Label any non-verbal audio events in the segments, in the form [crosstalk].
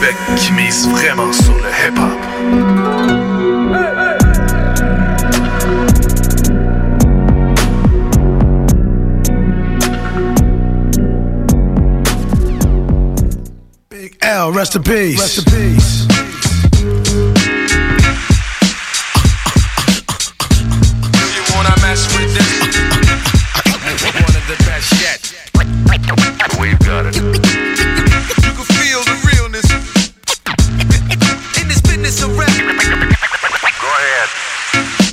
Québec qui mise vraiment sur le hip-hop. Big L, rest in peace. Rest in peace.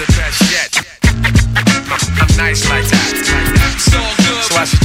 The best yet. I'm nice like that. So I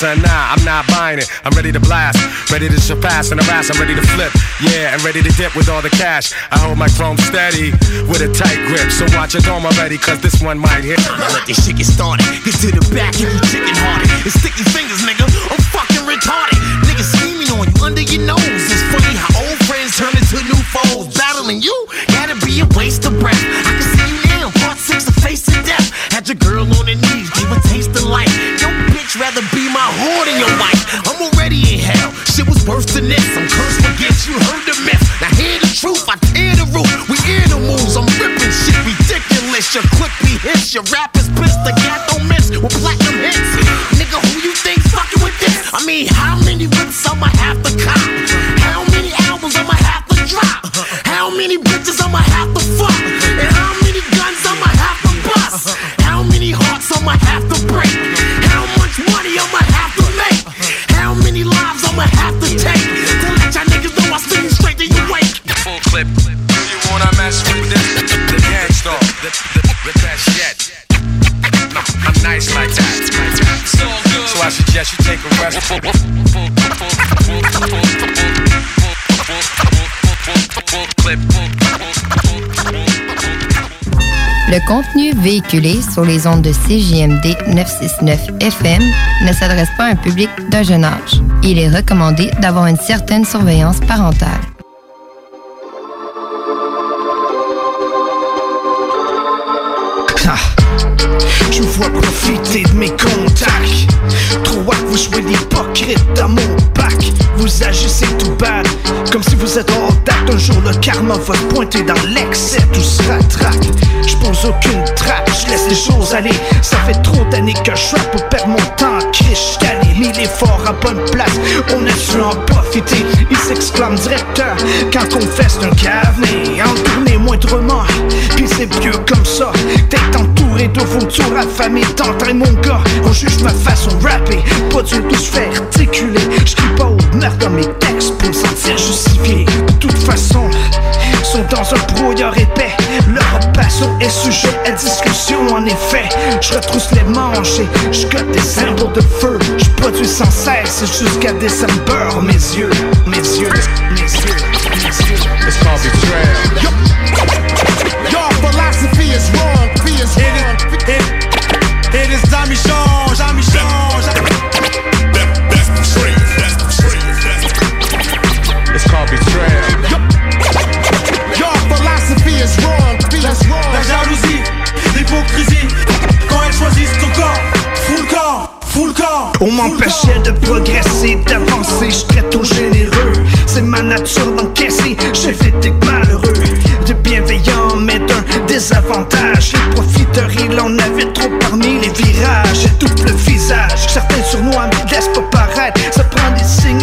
son. Nah, I'm not buying it. I'm ready to blast. Ready to surpass and harass. I'm ready to flip. Yeah, and ready to dip with all the cash. I hold my chrome steady with a tight grip. So watch your dome already, cause this one might hit. Now let this shit get started. Get to the back and you chicken hearted. It's sticky fingers, nigga. I'm fucking retarded. Niggas scheming on you under your nose. It's funny how old friends turn into new foes. Battling you gotta be a waste of breath. I can see you now, part six of face to death. Had your girl on her knees, gave a taste of life. Bitch, rather be my whore than your wife. I'm already in hell. Shit was worse than this. I'm cursed against you, heard the myth. Now hear the truth, I tear the roof. We animals, I'm ripping shit ridiculous. Your clip be hits, your rap is Le contenu véhiculé sur les ondes de CJMD 969 FM ne s'adresse pas à un public d'un jeune âge. Il est recommandé d'avoir une certaine surveillance parentale. Dans mon bac. vous agissez tout bad. Comme si vous êtes hors date. Un jour le karma va pointer dans l'excès, tout se rattrape. Je pose aucune trappe, je laisse les choses aller. Ça fait trop d'années que je suis pour perdre mon temps. Mis l'effort à bonne place. On a su en profiter. Il s'exclame directeur quand on fesse d'un cavenet. En moindrement, puis c'est vieux comme ça. T'es entouré de vos tours affamés. T'entraînes mon gars, on juge ma façon rapper. Pas du tout se faire articuler. J'cris pas au meurtre dans mes textes pour me sentir justifié. De toute façon, sont dans un brouillard épais. Leur passion est sujet à discussion en effet. Je retrousse les manches et je des symboles de feu. Je produis sans cesse jusqu'à décembre. Mes yeux, mes yeux, mes yeux, mes yeux. It's called betrayal. Your philosophy is wrong. Fee is wrong. It is Tommy Sean, On m'empêchait de progresser, d'avancer, je très trop généreux. C'est ma nature d'encaisser, j'ai des malheureux. De bienveillant, mais d'un désavantage. Les profiteurs, il en avait trop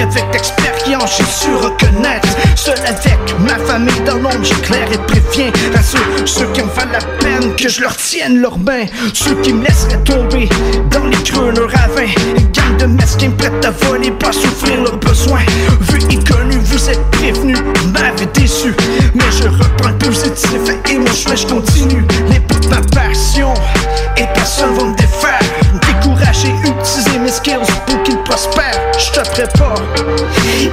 avec l'expérience, j'ai su reconnaître. Seul avec ma famille dans l'ombre, j'éclaire et préviens à ceux, qui en valent la peine que je leur tienne leurs mains. Ceux qui me laisseraient tomber dans les creux, le ravin. Gang de mesquins prêts à voler, pas souffrir leurs besoins. Vu et connu, vous êtes prévenus, m'avez déçu. Mais je reprends le positif et mon choix, je continue. Les de ma passion et personne va me défaire. Décourager, utiliser mes skills.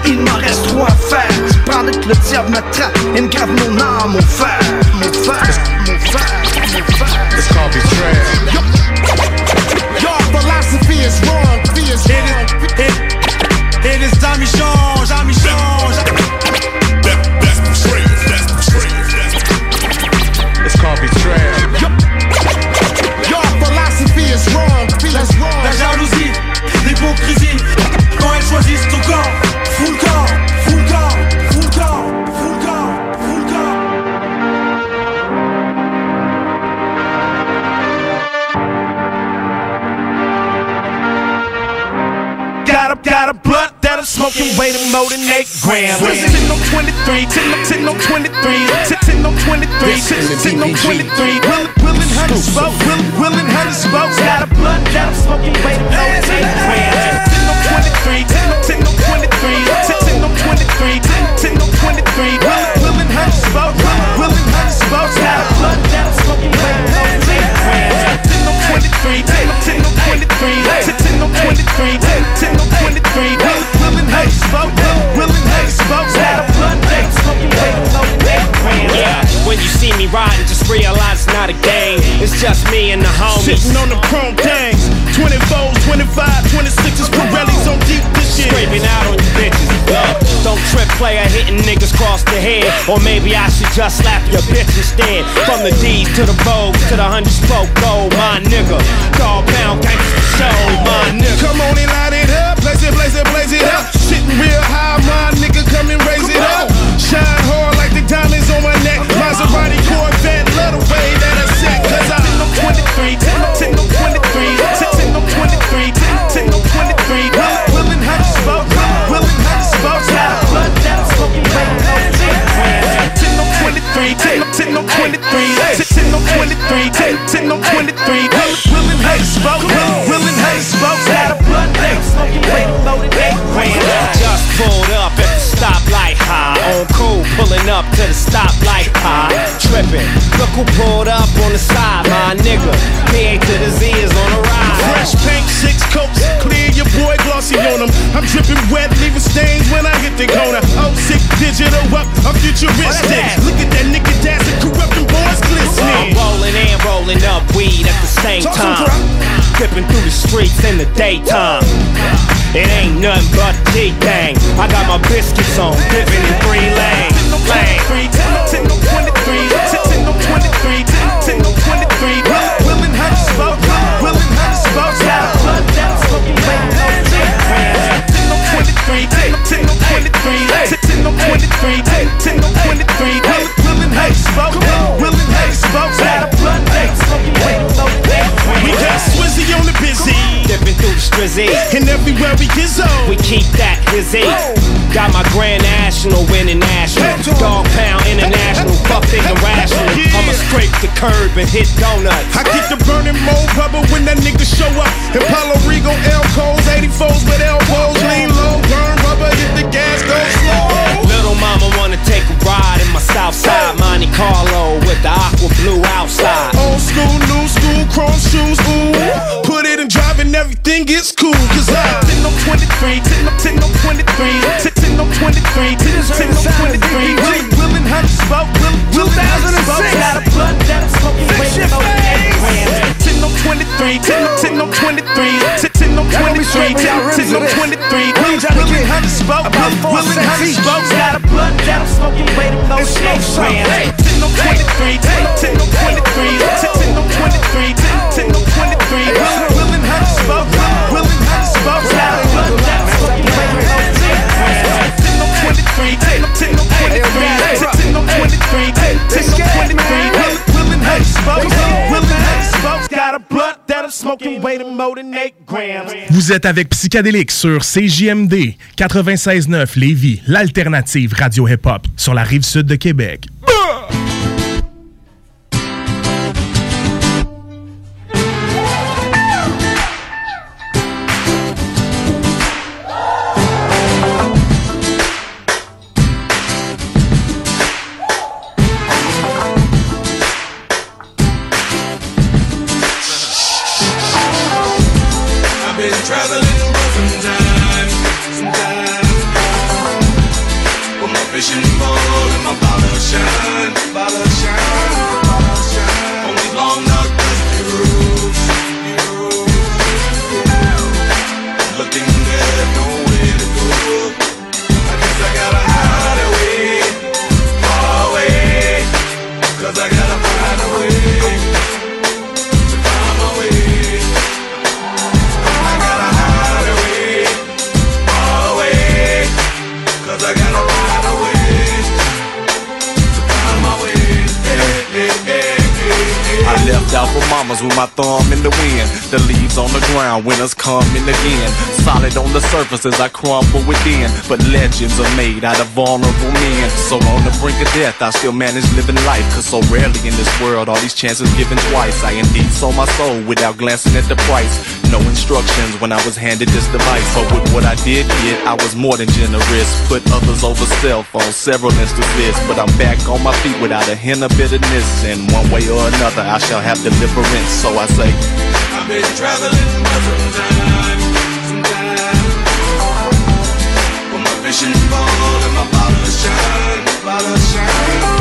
Il m'en reste trop à faire. Pendant que le diable m'attrape et me grave mon âme au fer, mon fer, blunt that I'm smoking weighing more than 8 grams. 10 on 23, 10 on 10 on 23, 10 on 23, 10 on 23. Will, willin' honey smoke, will, willin' honey smoke. Got a blunt that I'm smoking weighing more than 8 grams. 10 on 23, 10 on 10 on 23, 10 on 23, 10 on 23. Will, willin' honey smoke, will, willin' honey smoke. Got a blunt that I'm smoking weighing more than 8 grams. 10 on 23, 10 on 10 on 23, sitting on 23, sitting on 23. Willing, willing, hate, spoke, willing, hate, spoke. Now I'm blunt, smoking weight, no big friends when you see me riding, just realize it's not a game. It's just me and the homies. Sitting on them chrome things. 24s, 25, 26s, Pirellis on deep this shit. Scraping out on you bitches. Look, don't trip, player hitting niggas cross the head. Or maybe I should just slap your bitch instead. From the D's to the Vogue to the hundred spoke gold, my nigga. Dog pound gangsta show, my nigga. Come on and light it up, blaze it, blaze it, blaze it up. Sitting real high, my nigga, come and raise it 23, 10 on 10 on 23, 10 on 23, 10 on 23. Will, willin' honey smoke, willin' honey smoke. Got a blunt that I'm smoking right now. 10 on 23, 10 on 10 on 23, 10 on 23, 10 on 23. Will, willin' honey smoke, willin' honey smoke. Got a blunt that I'm smoking right now. 8 grams. Just pulled pulling up to the stoplight high. Tripping. Look who pulled up on the side, my nigga. PA to the Z is on the ride. Fresh pink, six coats, clear your boy glossy on them. I'm dripping wet, leaving stains when I hit the corner. Oh, sick digital up, I'm futuristic. Look at that nigga dancing, corrupting boys I'm glistening. rolling and rolling up weed at the same time. Dipping through the streets in the daytime. It ain't nothing but G thing. I got my biscuits on, dipping in three lanes. 10 on 23, 10 on 23, 10 on 23, 10 on 23. Willin' how to smoke, willin' how to smoke, got a blood down, smoking late, no change. 10 on 23, 10 on 23, 10 on 23, 10 on 23. Willin' how to smoke, sipping through the strizzy. Eh? And everywhere we gizzo, oh. we keep that his eight. Got my Grand National winning national. Dog pound international, buffing irrational. I'ma scrape the curb and hit donuts. I keep the burning mold rubber when that nigga show up. In Rego, L Coles, 84s with elbows. Lean low, burn rubber, hit the gas, go slow. Little mama wanna take a ride in my south side. Monte Carlo with the aqua blue outside. Old school, new school, chrome shoes, ooh. Put it in drive and everything gets cool. Cause I 10 on 23, 10 on 10 on 23, 10 on 23, 10 on 23. Willin', willin', how to smoke, willin', willin', how to smoke? Got a blunt that I'm smoking, waiting on the eight grand. 10 on 23, 10 on 10 on 23, 10 on 23, 10 on 23. Willin', willin', how to smoke, willin', how to smoke. Got a blunt that I'm smoking, waiting on the eight grand. 10 on 23, 10 on 23, 10 on 23, 10 on 23. Willin', willin', how to smoke, willin', how to smoke. Got a blunt that I'm smoking, waiting on the eight grand. 10 on 23, 10 on 10 on 23, 10 on 23, 10 on 23. Willin', willin', how to smoke, willin', how to smoke. Got a blunt that I'm smoking, weighing more than 8 grams. Vous êtes avec Psychadélique sur CJMD 96.9 Lévis, l'alternative radio hip-hop sur la rive sud de Québec. Surface as I crumble within. But legends are made out of vulnerable men. So on the brink of death, I still manage living life. Cause so rarely in this world are these chances given twice. I indeed sold my soul without glancing at the price. No instructions when I was handed this device. But with what I did get, I was more than generous. Put others over self on several instances. But I'm back on my feet without a hint of bitterness. And one way or another, I shall have deliverance. So I say, I've been traveling for some time, With my vision full and my bottle shine, bottle shine,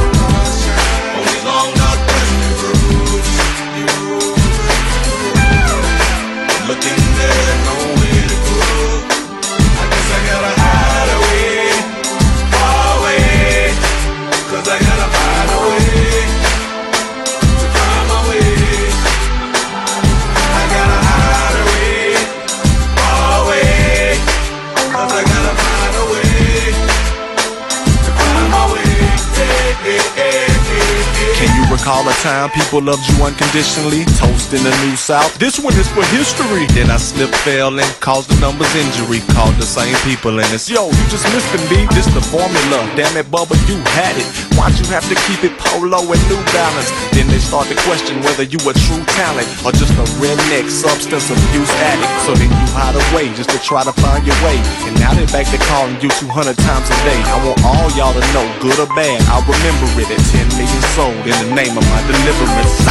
time people loved you unconditionally? Toast in the New South. This one is for history. Then I slipped, fell, and caused the numbers injury. Called the same people, and it's yo, you just missed me. This the formula. Damn it, Bubba, you had it. Why'd you have to keep it polo and New Balance? Then they start to question whether you a true talent or just a redneck substance abuse addict. So then you hide away just to try to find your way. And now they're back to calling you 200 times a day. I want all y'all to know, good or bad, I'll remember it at 10 million sold in the name of my deliverance.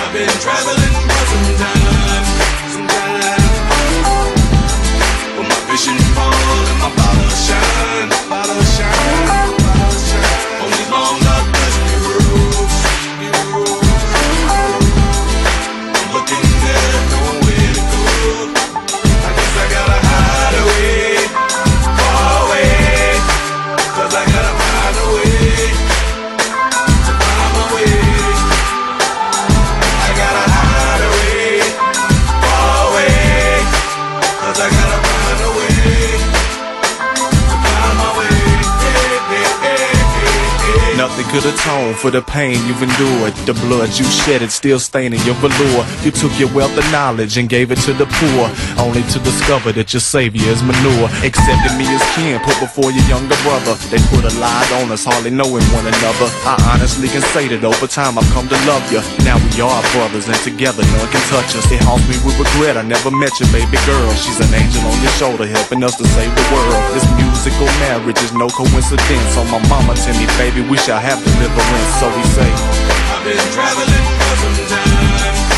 I've been traveling for some time, some time. With my vision full and my bottle shine, bottle shine. Could atone for the pain you've endured. The blood you shedded still staining your velour. You took your wealth of knowledge and gave it to the poor, only to discover that your savior is manure. Accepted me as kin, put before your younger brother. They put a lie on us, hardly knowing one another. I honestly can say that over time I've come to love you. Now we are brothers and together none can touch us. It haunts me with regret. I never met your baby girl. She's an angel on your shoulder helping us to save the world. This musical marriage is no coincidence. On my mama tell me, baby, we shall have deliverance. So we say, I've been traveling for some time, some time.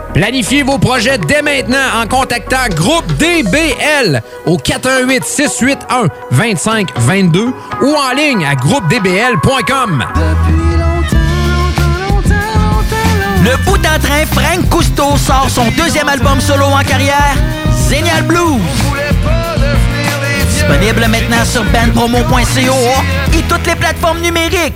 Planifiez vos projets dès maintenant en contactant Groupe DBL au 418 681 2522 ou en ligne à groupedbl.com. Le bout en train, Frank Cousteau sort son deuxième album solo en carrière, Zénial Blues. Disponible maintenant sur bandpromo.co et toutes les plateformes numériques.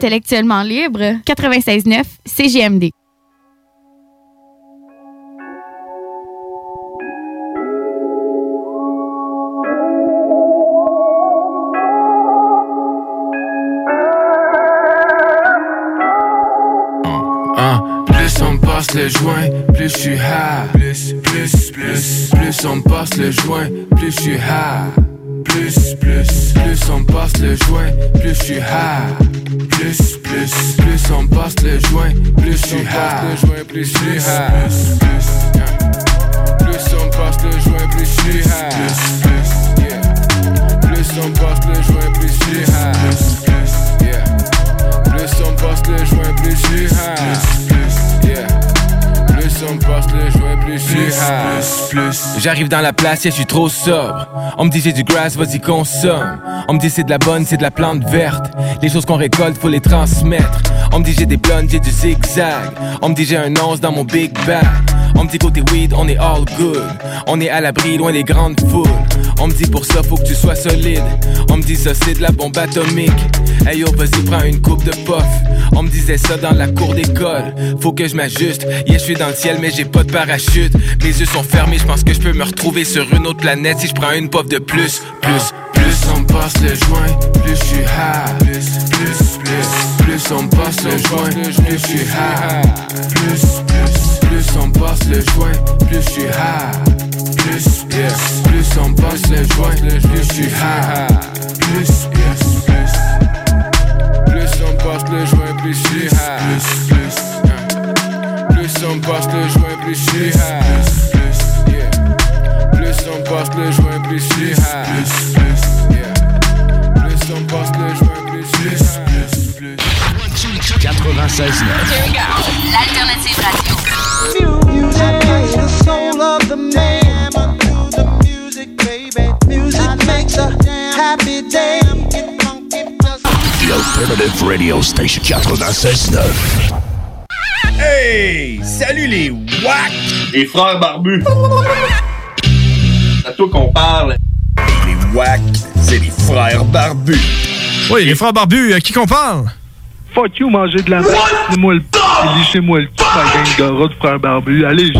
Intellectuellement libre, 96.9 CGMD. Hein, Plus on passe le joint, plus je suis high. Plus, plus, plus, plus on passe le joint, plus je suis. Plus, plus, plus on passe le joint, plus je suis high. Plus, plus, plus on passe le joint, plus je suis high. Plus, plus, plus, plus on passe le joint, plus je suis high. Plus, plus, yeah. Plus on passe le joint, plus je suis high. Plus, plus, yeah. Plus on passe le joint, plus je suis high. Yeah. Plus on passe le joint, plus plus. J'arrive dans la place, et je suis trop sobre. On me dit j'ai du grass, vas-y consomme. On me dit c'est de la bonne, c'est de la plante verte. Les choses qu'on récolte, faut les transmettre. On me dit j'ai des blondes, j'ai du zigzag. On me dit j'ai un once dans mon big bag. On me dit côté weed, on est all good. On est à l'abri, loin des grandes foules. On me dit pour ça, faut que tu sois solide. On me dit ça, c'est de la bombe atomique. Hey yo, vas-y, prends une coupe de puff. On me disait ça dans la cour d'école. Faut que je m'ajuste. Yeah, je suis dans le ciel, mais j'ai pas de parachute. Mes yeux sont fermés, je pense que je peux me retrouver sur une autre planète si je prends une puff de plus. Plus, Plus on passe le joint, plus je suis high. Plus, plus, plus. Plus on passe le joint, plus je suis high. Plus, plus, Plus on passe le joint, plus je suis high. Plus, yes. Plus on passe le joint, plus je suis high. Plus, yes, plus. Plus on passe le joint, plus je suis high. On passe le joint, plus je suis high. Plus, plus, yeah. Plus on passe le joint, plus je suis high. Plus, plus, yeah. Plus on passe le joint, plus je suis high. Plus, plus. 96.9. L'alternative radio. the soul of the man. The music, baby. Music makes a happy day. The Alternative Radio Station 96.9. Hey! Salut les WAC! Les frères barbus! C'est à toi qu'on parle. Les WAC, c'est les frères barbus. Oui, les frères barbus, à qui qu'on parle? Fuck you, manger de la merde. Lissez-moi le p. Lissez-moi le p. La gang de rats frères barbus. Allez,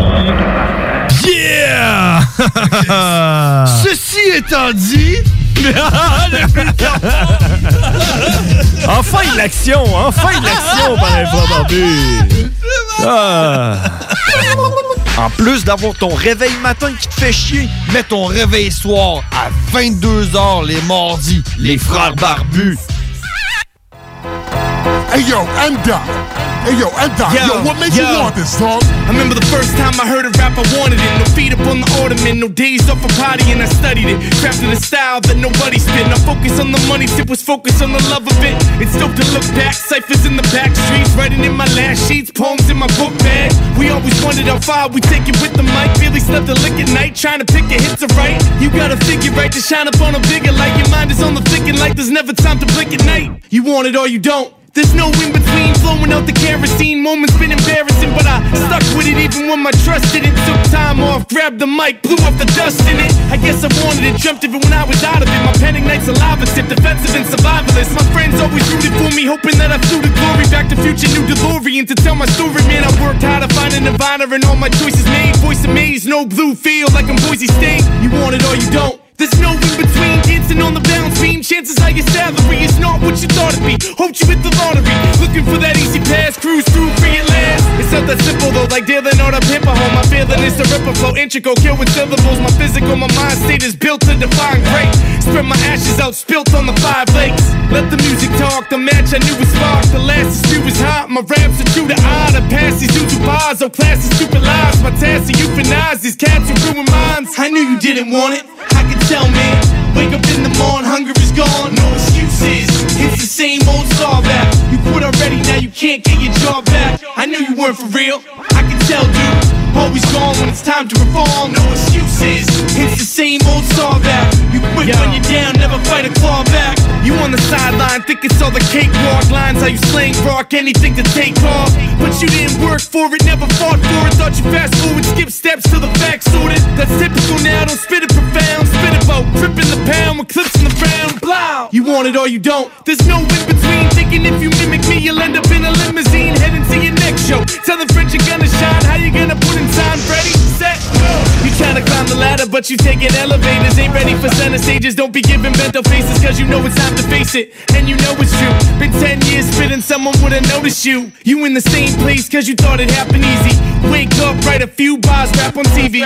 Yeah! [laughs] Ceci étant dit. [laughs] enfin de l'action! Enfin de l'action par les frères barbus! Ah. En plus d'avoir ton réveil matin qui te fait chier, mets ton réveil soir à 22h les mardis. Les frères barbus. Hey yo, Enda. Hey yo, Enda. Yo, what made you want this, dog? I remember the first time I heard a rap, I wanted it. No feet up on the ottoman, no days off a potty, and I studied it. Crafted a style that nobody spit. Now focus on the money, tip was focused on the love of it. It's dope to look back, ciphers in the back streets, writing in my last sheets, poems in my book bag. We always wanted how far we take it with the mic. Billy slept a lick at night, trying to pick a hit to write. You gotta figure right to shine up on a bigger light. Your mind is on the thinking like there's never time to blink at night. You want it or you don't. There's no in between, flowing out the kerosene. Moments been embarrassing, but I stuck with it even when my trust didn't. Took time off, grabbed the mic, blew off the dust in it. I guess I wanted it, dreamt of it when I was out of it. My panic nights a lava defensive and survivalist. My friends always rooted for me, hoping that I flew to glory. Back to future, new DeLorean to tell my story. Man, I worked hard to find a nirvana and all my choices made. Voice of amazed, no blue field like I'm Boise State. You want it or you don't. There's no in between, dancing on the balance beam. Chances are your salary is not what you thought it'd be. Hoped you hit the lottery, looking for that easy pass, cruise through free at last. It's not that simple though, like dealing on a a home. My feeling is to rip a flow, integral, kill with syllables. My physical, my mind state is built to define great. Spread my ashes out, spilt on the five lakes. Let the music talk, the match I knew was sparked. The last is few was hot, my raps are true to eye. The past these YouTube bars, oh class is stupid lies. My task to euthanize these cats who ruin minds. I knew you didn't want it, I could tell, man. Wake up in the morning, hunger is gone, no excuses. It's the same old star back. You quit already, now you can't get your job back. I knew you weren't for real, I could tell, dude. Always gone when it's time to reform, no excuses. It's the same old star back. You quit when you're down, never fight a claw back. You on the sideline, think it's all the cakewalk lines. How you slang rock, anything to take off. But you didn't work for it, never fought for it. Thought you fast forward, skip steps till the facts sorted. That's typical now, don't spit it profound. Spit it about tripping the pound with clips in the round. Blow. You want it or you don't. There's no in between. Thinking if you mimic me, you'll end up in a limousine heading to your next show. Tell the French you're gonna shine. How you gonna put in time? Ready, set, go. You tryna climb the ladder, but you taking elevators. Ain't ready for center stages. Don't be giving bento faces, cause you know it's time to face it. And you know it's true. Been 10 years spitting, someone would've noticed you. You in the same place, cause you thought it happened easy. Wake up, write a few bars, rap on TV.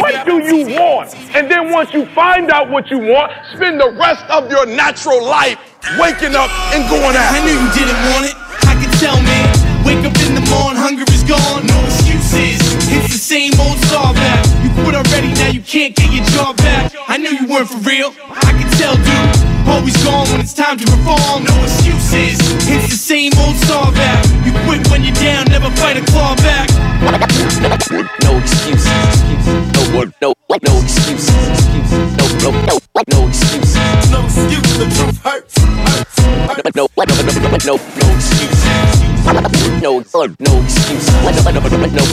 What do you want? And then once you find out what you want, spend the rest of your natural life waking up and going out. I knew you didn't want it. I could tell, man. Wake up in the morning, hunger is gone. No excuses. It's the same old star back. You quit already, now you can't get your job back. I knew you weren't for real. I could tell, dude. Always gone when it's time to reform. No excuses. It's the same old star back. You quit when you're down, never fight a claw back. No excuses. No word. No. No excuses. No. No. No. No excuses. No excuse. The truth hurts. Hurts. hurts. No. No. No. No. No. No excuses. No. No. No excuses.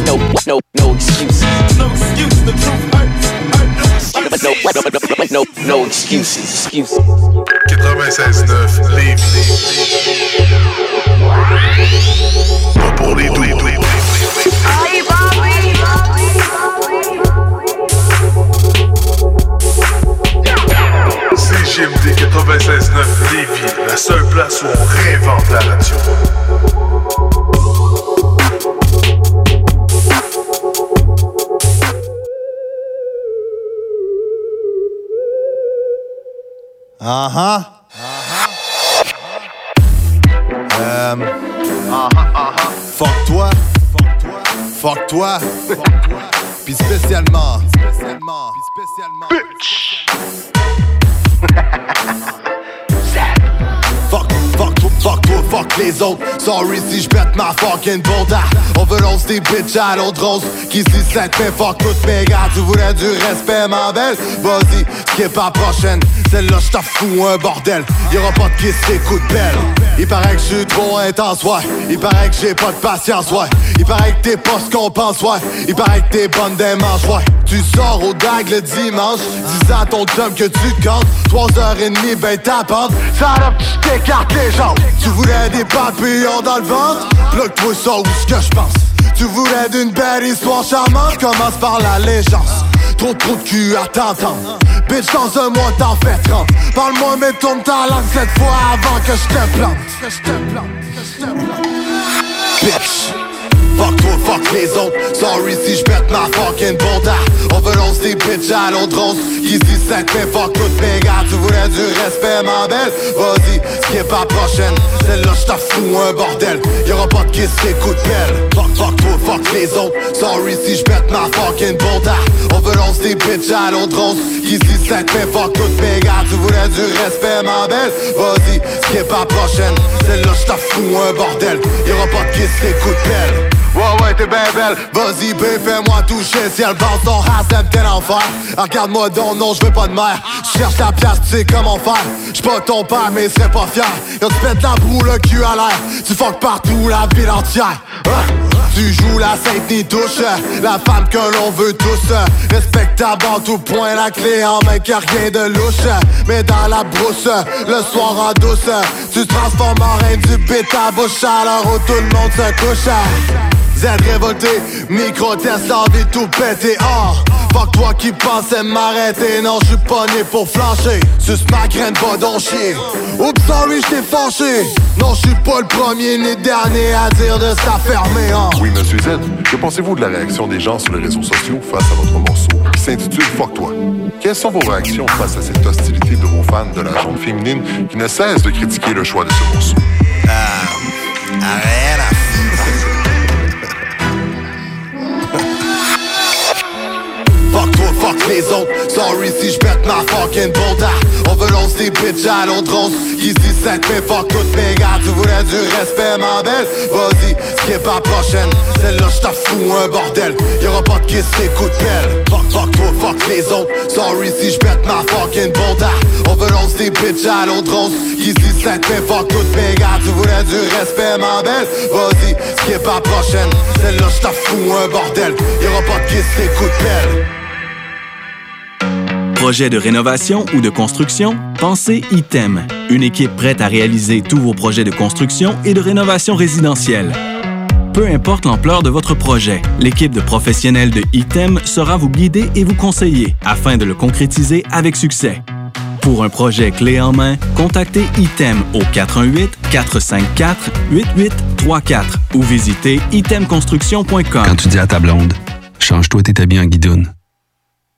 No. No. No. No. No excuses. No excuse. The truth hurts. Hurts. No. No. No. No. No excuses. Excuses. 96.9 Lévis. Pas pour les doux. CGMD 96.9 Lévis, la seule place où on réinvente la radio. Ah ah. Ah ah. Fuck toi. Fuck toi. Fuck toi. Fuck toi. Puis spécialement. Spécialement. Puis spécialement. Fuck, fuck fuck fuck les autres. Sorry si je pète ma fucking bonda. On veut rose des bitches à l'autre rose. Qui se dit cette mais fuck toutes mes gars. Tu voulais du respect, ma belle? Vas-y, skip à prochaine. Celle-là, je fous un bordel. Y'aura pas de kiss, c'est coup de pelle. Il paraît que je suis trop intense, ouais. Il paraît que j'ai pas de patience, ouais. Il paraît que t'es pas ce qu'on pense, ouais. Il paraît que t'es bonne des manches, ouais. Tu sors au dag le dimanche. Dis à ton chum que tu comptes. Trois heures et demie, ben ta pente. Ça tu t'écartes les jambes. Tu voulais des papillons dans le ventre? Bloque-toi ça où ce que je pense. Tu voulais d'une belle histoire charmante? Commence par l'allégeance. Trop trop cul à. Bitch, dans un mois, t'en fais 30. Parle-moi, mais tourne ta langue cette fois avant. Que je te plante. Bitch. Fuck toi, fuck les autres. Sorry si je ma fucking bonda. On veut lancer des bitches à l'autre. Qui dit sec, mais fuck toutes mes. Tu voulais du respect, ma belle? Vas-y, skip à prochaine. Celle-là, je t'en fous un bordel. Y'aura pas de kiss, c'est coup de pelle. Fuck, fuck toi, fuck les autres. Sorry si je ma fucking bonda. On veut lancer des bitches à l'autre. Qui dit sec, mais fuck toutes mes. Tu voulais du respect, ma belle? Vas-y, skip à prochaine. Celle-là, je t'en fous un bordel. Y'aura pas de kiss, c'est coup. Ouais, ouais, t'es ben belle. Vas-y, B, fais-moi toucher. Si elle pense ton race, t'aimes tel enfer. Regarde-moi donc, non, je veux pas de mère. Cherche ta place, tu sais comment faire. J'suis pas ton père, mais serais pas fier. Y'a tu pètes la broue, le cul à l'air. Tu fuck partout, la ville entière. Hein? Tu joues la sainte ni touche. La femme que l'on veut tous. Respectable en tout point, la clé en main, a rien de louche. Mais dans la brousse, le soir en douce. Tu transformes en reine du à l'heure où tout le monde se couche. Z révolté, micro-test, envie de tout péter Oh, fuck toi qui pensais m'arrêter Non, je suis pas né pour flancher Suce ma graine, va donc chier Oups, sorry, j't'ai fâché Non, je suis pas le premier ni le dernier à dire de s'affermer hein. Oui, monsieur Z, que pensez-vous de la réaction des gens sur les réseaux sociaux face à votre morceau? Qui s'intitule Fuck toi? Quelles sont vos réactions face à cette hostilité de vos fans de la jambe féminine qui ne cessent de critiquer le choix de ce morceau? Ah, rien les autres. Sorry si je pète ma fucking bonda. On veut lancer des bitches à se dit sec, mais fuck toutes mes gars. Tu voulais du respect, ma belle? Vas-y, skip à prochaine. Celle-là, je fous un bordel. Y'aura pas de kiss, c'est coup de pelle. Fuck, fuck toi, fuck les autres. Sorry si je pète ma fucking bonda. On veut lancer des bitches à se dit sec, mais fuck toutes mes gars. Tu voulais du respect, ma belle? Vas-y, skip à prochaine. Celle-là, je fous un bordel. Y'aura pas de kiss, c'est coup de pelle. Projet de rénovation ou de construction? Pensez ITEM, une équipe prête à réaliser tous vos projets de construction et de rénovation résidentielle. Peu importe l'ampleur de votre projet, l'équipe de professionnels de ITEM sera vous guider et vous conseiller afin de le concrétiser avec succès. Pour un projet clé en main, contactez ITEM au 418-454-8834 ou visitez itemconstruction.com. Quand tu dis à ta blonde, change-toi tes habits en.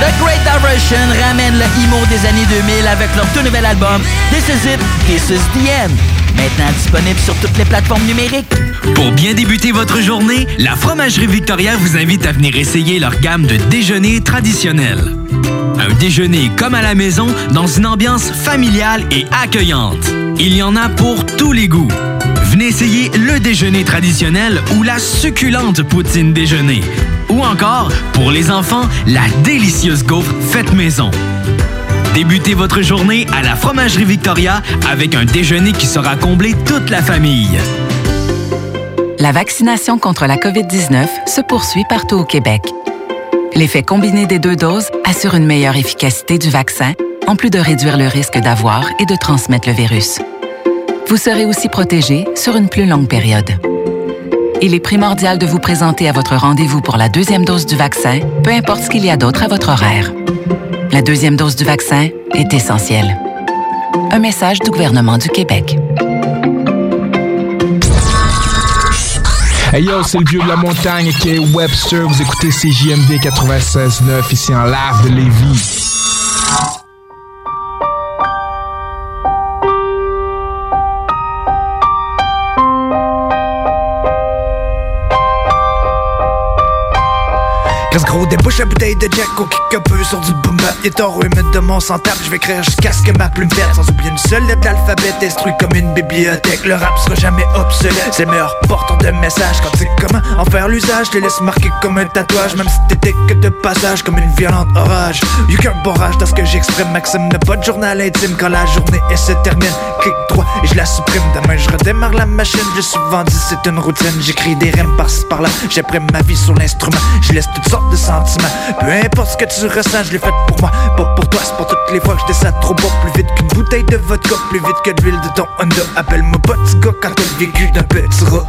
The Great Diversion ramène le emo des années 2000 avec leur tout nouvel album This Is It, This Is The End. Maintenant disponible sur toutes les plateformes numériques. Pour bien débuter votre journée, la Fromagerie Victoria vous invite à venir essayer leur gamme de déjeuners traditionnels. Un déjeuner comme à la maison dans une ambiance familiale et accueillante. Il y en a pour tous les goûts. Venez essayer le déjeuner traditionnel ou la succulente poutine déjeuner. Ou encore, pour les enfants, la délicieuse gaufre faite maison. Débutez votre journée à la Fromagerie Victoria avec un déjeuner qui sera combler toute la famille. La vaccination contre la COVID-19 se poursuit partout au Québec. L'effet combiné des deux doses assure une meilleure efficacité du vaccin, en plus de réduire le risque d'avoir et de transmettre le virus. Vous serez aussi protégé sur une plus longue période. Il est primordial de vous présenter à votre rendez-vous pour la deuxième dose du vaccin, peu importe ce qu'il y a d'autre à votre horaire. La deuxième dose du vaccin est essentielle. Un message du gouvernement du Québec. Hey c'est le vieux de la montagne qui est Webster. Vous écoutez CJMD 96.9 ici en live de Lévis. Reste gros, débouche la bouteille de Jack au kick un peu sur du boom. Il est humide de mon sans table, je vais écrire jusqu'à ce que ma plume perde. Sans oublier une seule lettre d'alphabet instruit comme une bibliothèque. Le rap sera jamais obsolète, c'est le meilleur porteur de messages. Quand sais comment en faire l'usage, je te laisse marquer comme un tatouage. Même si t'étais que de passage, comme une violente orage. Y'a qu'un borrage dans ce que j'exprime. Maxime n'a pas de journal intime quand la journée elle se termine. Clic droit et je la supprime. Demain je redémarre la machine, je suis vendu, c'est une routine. J'écris des rimes par-ci par-là, j'apprends ma vie sur l'instrument. Je laisse toutes sortes de sentiments. Peu importe ce que tu ressens, je l'ai fait pour moi, pas pour toi. C'est pour toutes les fois que je descends trop bas, plus vite qu'une bouteille de vodka, plus vite que l'huile de ton Honda. Appelle-moi petit gars quand t'as le vécu d'un petit rat.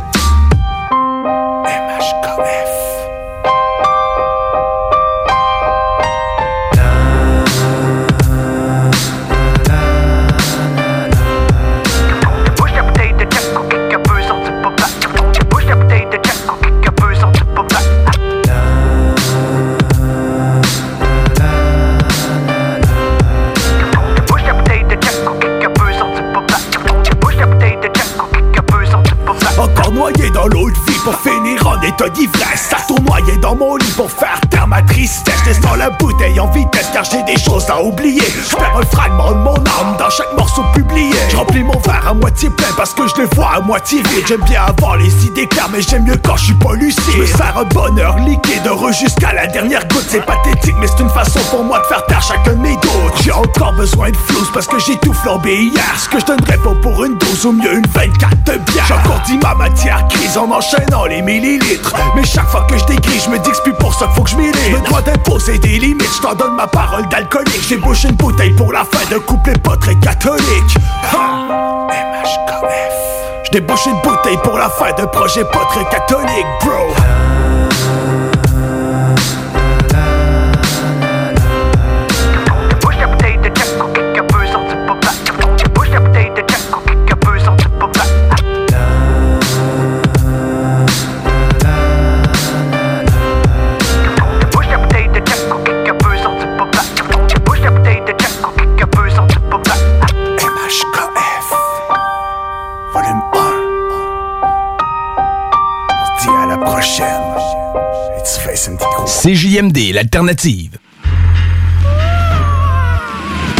État d'ivresse. Ça tournoyé dans mon lit pour faire taire ma tristesse. Dans la bouteille en vitesse car j'ai des choses à oublier. Je perds un fragment de mon âme dans chaque morceau publié. Je remplis mon verre à moitié plein parce que je le vois à moitié vide. J'aime bien avoir les idées claires, mais j'aime mieux quand je suis pas lucide. Je sers un bonheur liquide, heureux jusqu'à la dernière goutte. C'est pathétique, mais c'est une façon pour moi de faire taire chacun de mes doutes. J'ai encore besoin de flouze parce que j'ai tout flambé hier. Ce que je donnerais pas pour une dose, ou mieux une 24 de bière. Dit ma matière grise en enchaînant les millilitres. Mais chaque fois que je dégris, je me dis que c'est plus pour ça qu'il faut que je milite. Je me dois d'imposer des limites, je t'en donne ma parole d'alcoolique. J'ai bouché une bouteille pour la fin de couplet pas très catholique. Ha! Je débouche une bouteille pour la fin de projet pas très catholique, bro. CJMD, l'alternative.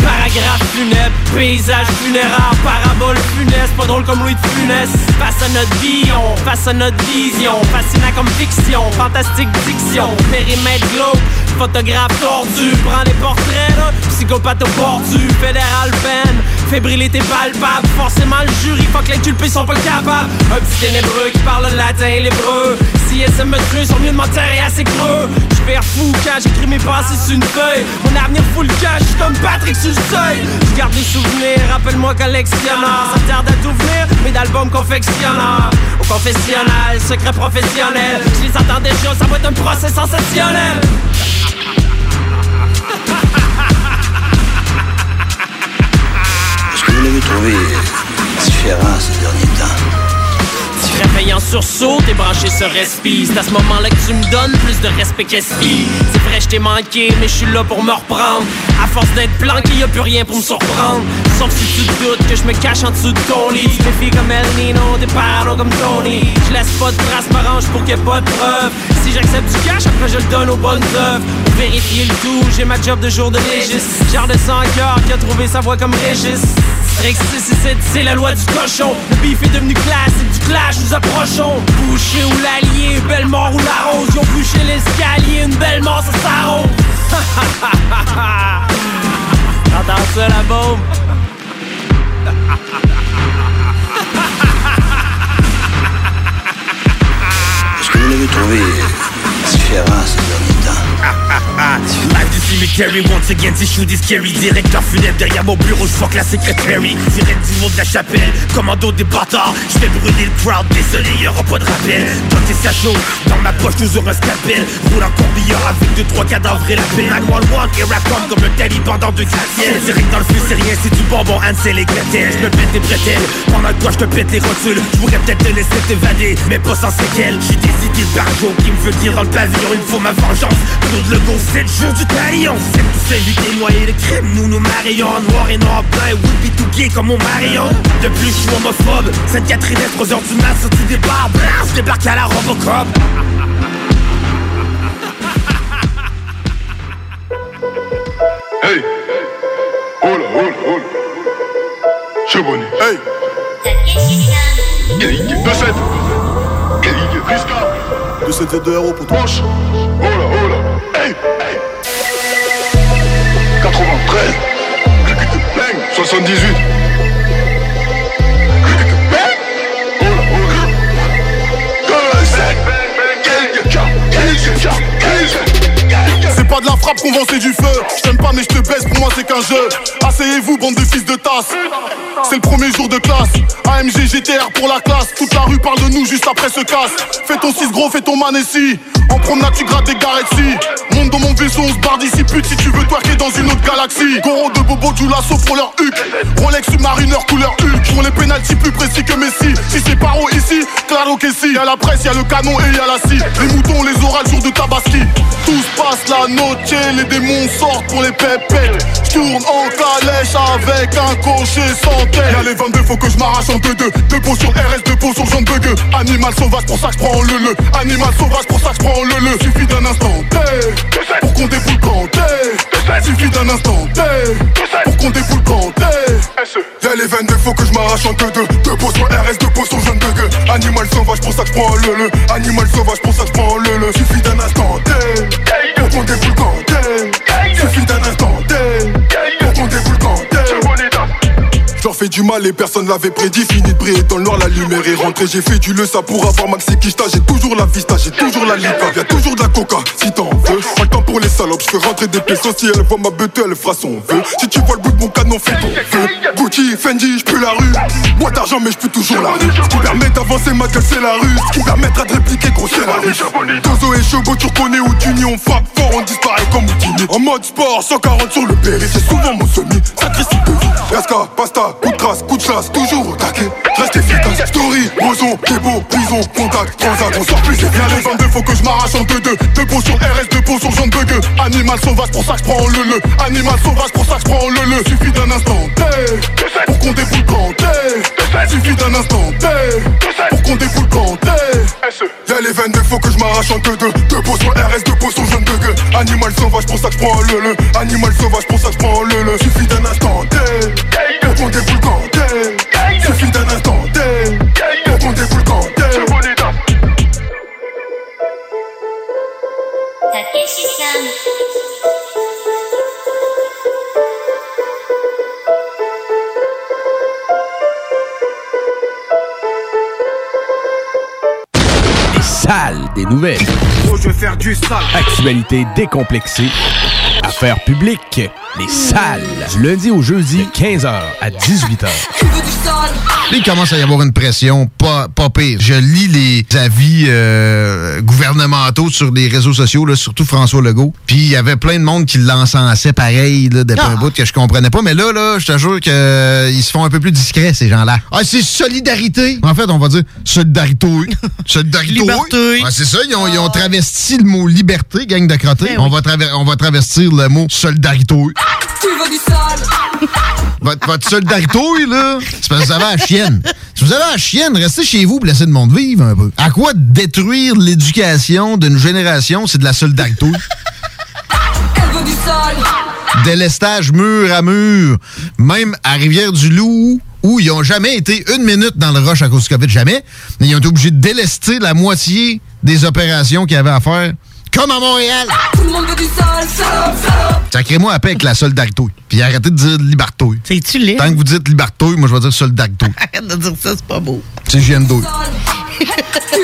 Paragraphe funèbre, paysage funéraire, parabole funeste, pas drôle comme Louis de Funès. Face à notre vie, on face à notre vision, fascinant comme fiction, fantastique diction, périmètre glauque, photographe tordu, prends des portraits là, psychopathe au bord du fédéral pen, fébrilité palpable, forcément le jury, fuck les culpés sont pas capables. Un petit ténébreux qui parle le latin et l'hébreu, si SM me tue, sont mieux de m'enterrer assez creux. Fou quand j'écris mes pensées sur une feuille, mon avenir full cash, j'suis comme Patrick sur le seuil. J'garde des souvenirs, rappelle-moi collectionneur, ça tarde à tout venir, mais d'albums confectionneurs. Au confessionnal, secret professionnel, je les entends déjà, ça va être un procès sensationnel. Est-ce que vous l'avez trouvé différent ces derniers en sursaut, t'es branché sur respi C'est à ce moment-là que tu me donnes plus de respect qu'espi C'est vrai, je t'ai manqué, mais je suis là pour me reprendre. À force d'être planqué, y a plus rien pour me surprendre. Sauf si tu te doutes que je me cache en dessous de ton lit. Tu me comme El Nino, des parano comme Tony. Je laisse pas de traces m'arrange pour qu'il y ait pas de preuves. Si j'accepte du cash, après je le donne aux bonnes œuvres. Pour vérifier le tout, j'ai ma job de jour de légiste. Genre de sang qui a trouvé sa voix comme Régis Rex 667, c'est la loi du cochon. Le bif est devenu classique du clash, nous approchons. Boucher ou l'allié, belle mort ou la rose. Ils ont bouché l'escalier, une belle mort, ça s'arrose. T'entends [laughs] ça, la bombe? Est-ce que vous l'avez trouvé différent ces derniers temps? [laughs] Live du cemetery, once again, si je des scary. Directeur funèbre derrière mon bureau, je fuck la secretary Direct du monde de la chapelle, commando des bâtards. Je vais brûler le crowd, désolé, y'aura pas de rappel. Quand t'es chaud, dans ma poche toujours un scalpel. Roule en courbillard avec deux trois cadavres et la peine 911, et rap comme un taliban dans deux gratte-ciel Direct dans le feu, c'est rien, c'est du bonbon, Hansel et Gretel. Je me pète des bretelles, pendant que toi je te pète les rotules Je pourrais peut-être te laisser t'évader, mais pas sans séquelles. J'ai décidé le barjo qui me veut dire dans le pavillon Il me faut ma vengeance, Claude Legault, 7 jours du talion C'est tous invités, noyer le crime, nous nous marions Noir et noir, blanc et Whoopi tout gay comme mon marion De plus je suis homophobe, Sainte-Catherine est 3h du mat, sorti des bars, blanc, je débarque à la Robocop Hey! Hola, hola, hola. Chevronné. Hey! Galigue, 2-7. Galigue, Risca. 2-7 2 euros pour hola. Hey! Hey! 93. Galigue, bang. 78. Galigue, bang. Hola, hola. 2-7. Galigue, Galigue, Galigue. C'est pas de la frappe qu'on du feu. Je t'aime pas, mais je te baisse, pour moi c'est qu'un jeu. Asseyez-vous, bande de fils de tasse. C'est le premier jour de classe. AMG, GTR pour la classe. Toute la rue parle de nous juste après ce casse. Fais ton 6 gros, fais ton man ici. En promenade, tu grattes des garettes. Monte dans mon vaisseau, on se barre d'ici. Pute, si tu veux twerker dans une autre galaxie. Goro de Bobo, du lasso pour leur huc. Rolex submarineur couleur Hulk. Pour les pénalties plus précis que Messi. Si c'est paro ici, claro que si. Y'a la presse, y'a le canon et y'a la scie. Les moutons, les orales, jour de tabaski. Tout se passe la noche, les démons sortent pour les pépettes. J'tourne en calèche avec un cocher sans tête. Y'a les 22, faut que je m'arrache en deux deux. Deux pots sur RS, deux pots sur Jean Bugue. Animal sauvage, pour ça que j'prends le le. Animal sauvage, pour ça que j'prends le. Suffit d'un instant T pour qu'on déboule quand T. Suffit d'un instant T pour qu'on déboule quand T. Y'a les 22, faut que je m'arrache en deux deux. Deux sur RS, deux sur Jean de Bugue. Animal sauvage, pour ça que j'prends le le. Animal sauvage, pour ça que j'prends le le. Suffit d'un instant T pour qu'on déboule quand T. Suffit d'un instant T Fais du mal et personne l'avait prédit. Fini de briller dans le noir, la lumière est rentrée. J'ai fait du le ça pour avoir maxi kishta. J'ai toujours la vista, j'ai toujours la lica. Y'a toujours de la coca si t'en veux. Pas temps pour les salopes, je fais rentrer des pesos. Si elle voit ma bête, elle fera son vœu. Si tu vois le bout de mon canon, fais ton feu. Gucci, Fendi, j'peux la rue. Moins d'argent, mais j'peux toujours la rue. Ce qui permet d'avancer, ma gueule, c'est la rue. Ce qui me permettra de répliquer, gros, c'est la rue. Dozo et Chogo, tu reconnais où tu on frappe fort, on disparaît comme Houdini. En mode sport, 140 sur le péri, c'est souvent mon semi. Sacrifice de vie. Yaska, pasta, coup de crasse, coup de chasse, toujours au taquet. Reste efficace. Story, boson, Kebo, prison, contact, transact, on sort plus. C'est bien les 22, faut que je m'arrache en 2-2. Deux pots sur RS, deux pots sur Jean de Bugue. Animal sauvage, pour ça que j'prends le le. Animal sauvage, pour ça que j'prends le le. Suffit d'un instant pour qu'on déboule quand. Suffit d'un instant pour qu'on déboule quand. Y'a les 22, faut que je m'arrache en 2-2. Deux pots sur RS, deux pots sur Jean de Bugue. Animal sauvage, pour ça que j'prends le le. Animal sauvage, pour ça que j'prends le le. Suffit d'un instant pour qu'on déboule Suffit d'un instant T pour salles des nouvelles. Oh, je vais faire du sale. Actualité décomplexée. Affaires publiques. Les salles. Du lundi au jeudi, 15h à 18h. Là, il commence à y avoir une pression pas, pas pire. Je lis les avis euh, gouvernementaux sur les réseaux sociaux, là, surtout François Legault. Puis il y avait plein de monde qui l'encensait pareil là, depuis un bout que je comprenais pas. Mais là, là, je te jure qu'ils se font un peu plus discrets, ces gens-là. Ah, c'est solidarité? En fait, on va dire solidarité. solidarité. Liberté. Ouais, c'est ça, ils ont, ils ont travesti le mot liberté, gang de crottés. Ben on, va on va travestir le mot solidarité. Tu veux du sale Votre, votre solidarité, là, c'est parce que vous avez la chienne. Si vous avez la chienne, restez chez vous pour laisser le monde vivre un peu. À quoi détruire l'éducation d'une génération, c'est de la solidarité? Elle veut du sale Délestage mur à mur. Même à Rivière-du-Loup, où ils ont jamais été une minute dans le rush à cause du COVID, jamais. Mais ils ont été obligés de délester la moitié des opérations qu'il y avait à faire. Comme à Montréal. Tout le monde veut du salope Sacrez-moi à paix avec la solidarité. Puis arrêtez de dire liberté. C'est-tu laid? Tant que vous dites liberté, moi je vais dire solidarité. [laughs] Arrête de dire ça, c'est pas beau. C'est GN2. Tu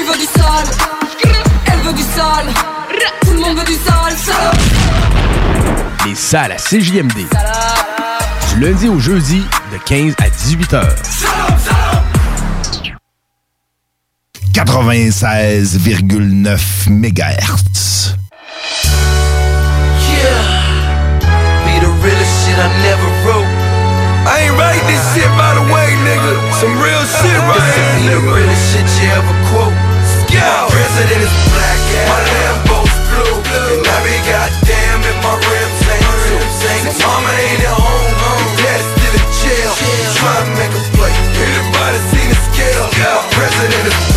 veux du sale Elle veut du sale Tout le monde veut du sale, salope Les salles à CJMD. Du lundi au jeudi, de 15 à 18 heures. 96,9 MHz. Be the realest shit I never wrote. I ain't write this shit by the way, nigga. Some real shit right here. Be the realest shit you ever quote. My president is black, my Lambo's blue, and I be goddamn if my rims ain't too. Mama ain't at home, dad's still in jail. Try to make a play. Anybody seen the scale? My president is black, my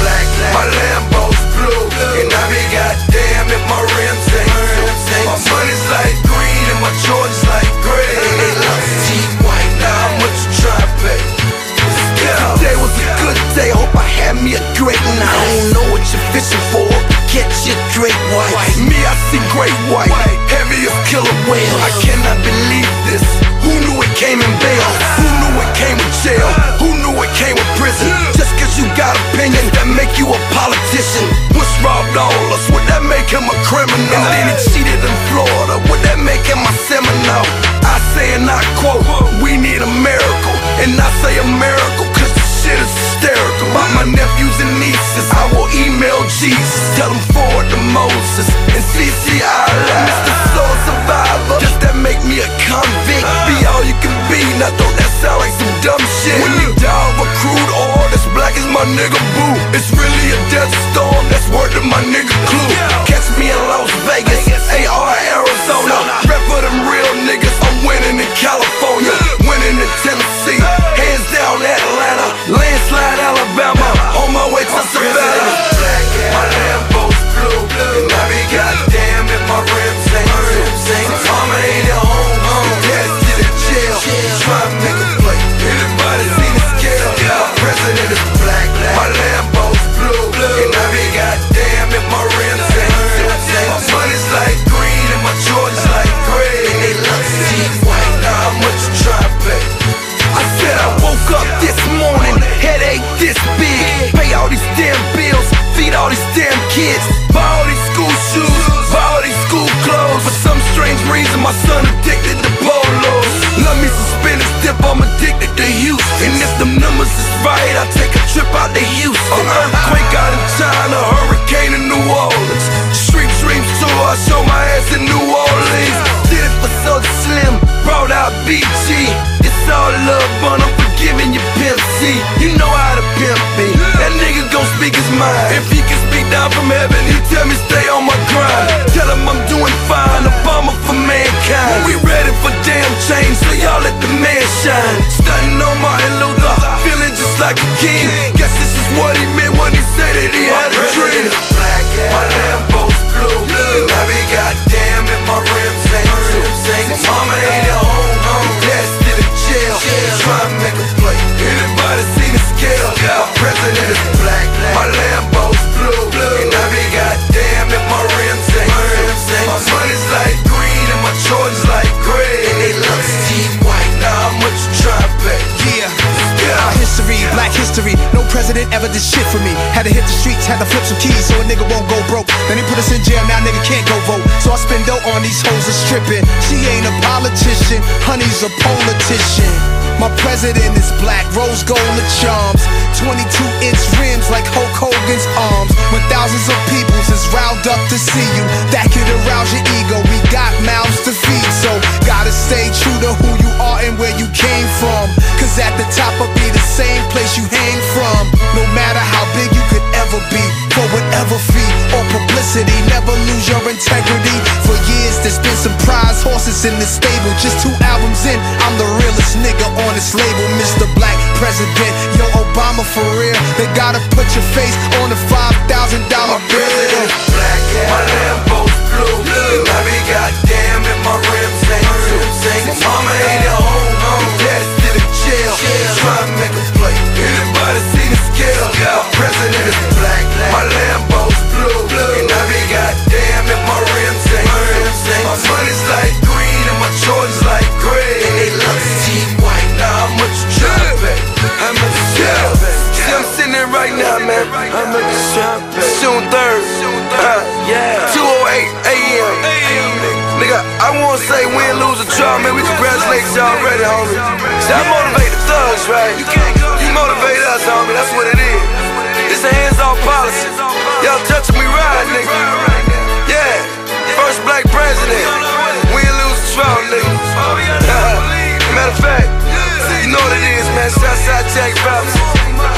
Lambo's blue, and I be goddamn if my rims ain't too. My money's like green and my Jordans like gray. They love Steve White, now how much you try to pay? Today was a good day, hope I had me a great night. I don't know what you're fishing for, catch your great white. Me, I see great white, heavy as killer whale. I cannot believe this. Who knew it came in bail? Who knew it came with jail? Who knew it came with prison? Just you got opinions that make you a politician. Bush robbed all us, would that make him a criminal? And then he cheated in Florida, nigga boo. It's really a death storm, that's word to my nigga Clue. Catch me in Las Vegas, AR Arizona. Rep for them real niggas, I'm winning in California, winning in Tennessee, numbers is right, I take a trip out to Houston. Oh, Earthquake out in China, hurricane in New Orleans. Street Dreams tour, I show my ass in New Orleans. Did it for so slim, brought out BG. It's all love, but I'm forgiving you, Pimp C. You know how to pimp me. That nigga gon' speak his mind. If he can speak down from heaven, he tell me stay on my grind. Tell him I'm doing fine, a bomber for mankind. We ready for damn change, so y'all let the man shine. Stunting on Martin Luther, feeling just like a king. Guess this is what he meant when he said that he had a dream. Black, my Lambo's blue, and I be goddamn if my rims ain't too. Mama ain't at home, dad's still in jail. Try to make a play. Anybody seen the scale? My president is black, my Lambo's blue, and I be Jordans like gray. And they love Steve White. Now how much you try to pay? Yeah. Our history, black history. No president ever did shit for me. Had to hit the streets, had to flip some keys so a nigga won't go broke. Then they put us in jail, now nigga can't go vote. So I spend dough on these hoes and stripping. She ain't a politician, honey's a politician. My president is black, rose gold and charms. 22 inch rims like Hulk Hogan's arms. When thousands of peoples is riled up to see you, that could arouse your ego. We got mouths to feed, so gotta stay true to who you are and where you came from. Cause at the top will be the same place you hang from. No matter how big you could ever be, for whatever fee or publicity, never lose your integrity. For years, there's been some prize horses in the stable. Just two albums in, I'm the realest nigga on this label, Mr. Black President. Yo, Obama for real. They gotta put your face on thousand dollar bill. Black, my Lambo's blue, I be goddamn if my rims ain't too. Mama ain't at home, in jail. Try to make a play. Anybody seen the scale? My president is black, my Lambo's blue, and I be goddamn if my rims ain't too. My money's like green and my Jordans like gray. And they love Steve White. Now how much you try to pay? How much you try to pay? See, I'm sitting there right now, man. How much you try to pay? June 3rd. Uh, yeah. 208 a.m. Nigga, I won't say when man, we congratulate y'all already, homie. See, I motivate the thugs, right? You motivate us, homie, that's what it is. It's a hands-off policy. Y'all touching me right, nigga. Yeah, first black president. We ain't lose control, nigga. [laughs] Matter of fact, you know what it is, man. Southside Jack Brothers.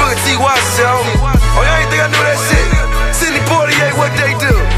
Booker T. Washington, homie. Oh, y'all ain't think I knew that shit? Sidney Portier, what they do?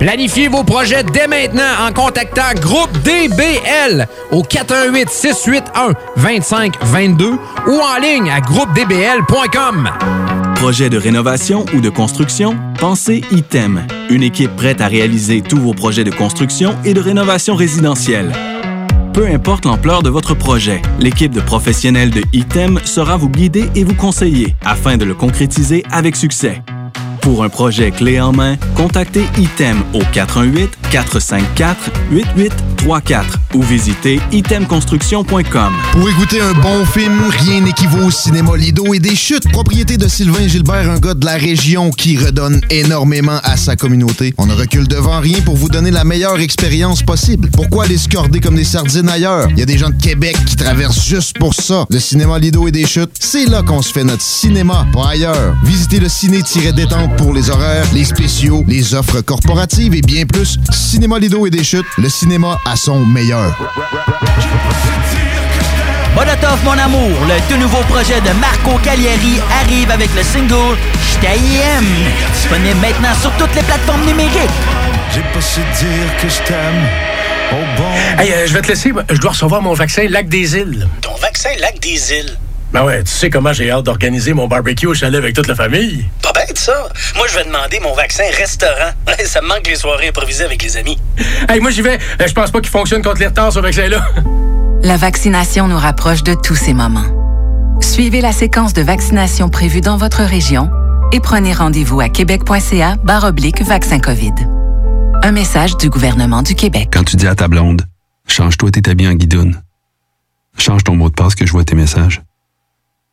Planifiez vos projets dès maintenant en contactant Groupe DBL au 418 681 2522 ou en ligne à groupedbl.com. Projet de rénovation ou de construction? Pensez ITEM, une équipe prête à réaliser tous vos projets de construction et de rénovation résidentielle. Peu importe l'ampleur de votre projet, l'équipe de professionnels de ITEM sera vous guider et vous conseiller afin de le concrétiser avec succès. Pour un projet clé en main, contactez ITEM au 418-454-8834 ou visitez itemconstruction.com. Pour écouter un bon film, rien n'équivaut au cinéma Lido et des chutes, propriété de Sylvain Gilbert, un gars de la région qui redonne énormément à sa communauté. On ne recule devant rien pour vous donner la meilleure expérience possible. Pourquoi aller se corder comme des sardines ailleurs? Il y a des gens de Québec qui traversent juste pour ça. Le cinéma Lido et des chutes, c'est là qu'on se fait notre cinéma, pas ailleurs. Visitez le ciné-détente pour les horaires, les spéciaux, les offres corporatives et bien plus. Cinéma Lido et des chutes, le cinéma à son meilleur. Molotov mon amour, le tout nouveau projet de Marco Cagliari arrive avec le single J't'aime. Disponible maintenant sur toutes les plateformes numériques. J'ai pas su dire que je t'aime. Oh bon. Hey, euh, je vais te laisser. Je dois recevoir mon vaccin Lac des Îles. Ton vaccin Lac des Îles. Ben ouais, tu sais comment j'ai hâte d'organiser mon barbecue au chalet avec toute la famille. Pas bête, ça. Moi, je vais demander mon vaccin restaurant. ça me manque les soirées improvisées avec les amis. Hey, moi, j'y vais. Euh, Je pense pas qu'il fonctionne contre les retards, ce vaccin-là. [laughs] La vaccination nous rapproche de tous ces moments. Suivez la séquence de vaccination prévue dans votre région et prenez rendez-vous à québec.ca oblique vaccin COVID. Un message du gouvernement du Québec. Quand tu dis à ta blonde, change-toi tes habits en guidoune. Change ton mot de passe que je vois tes messages.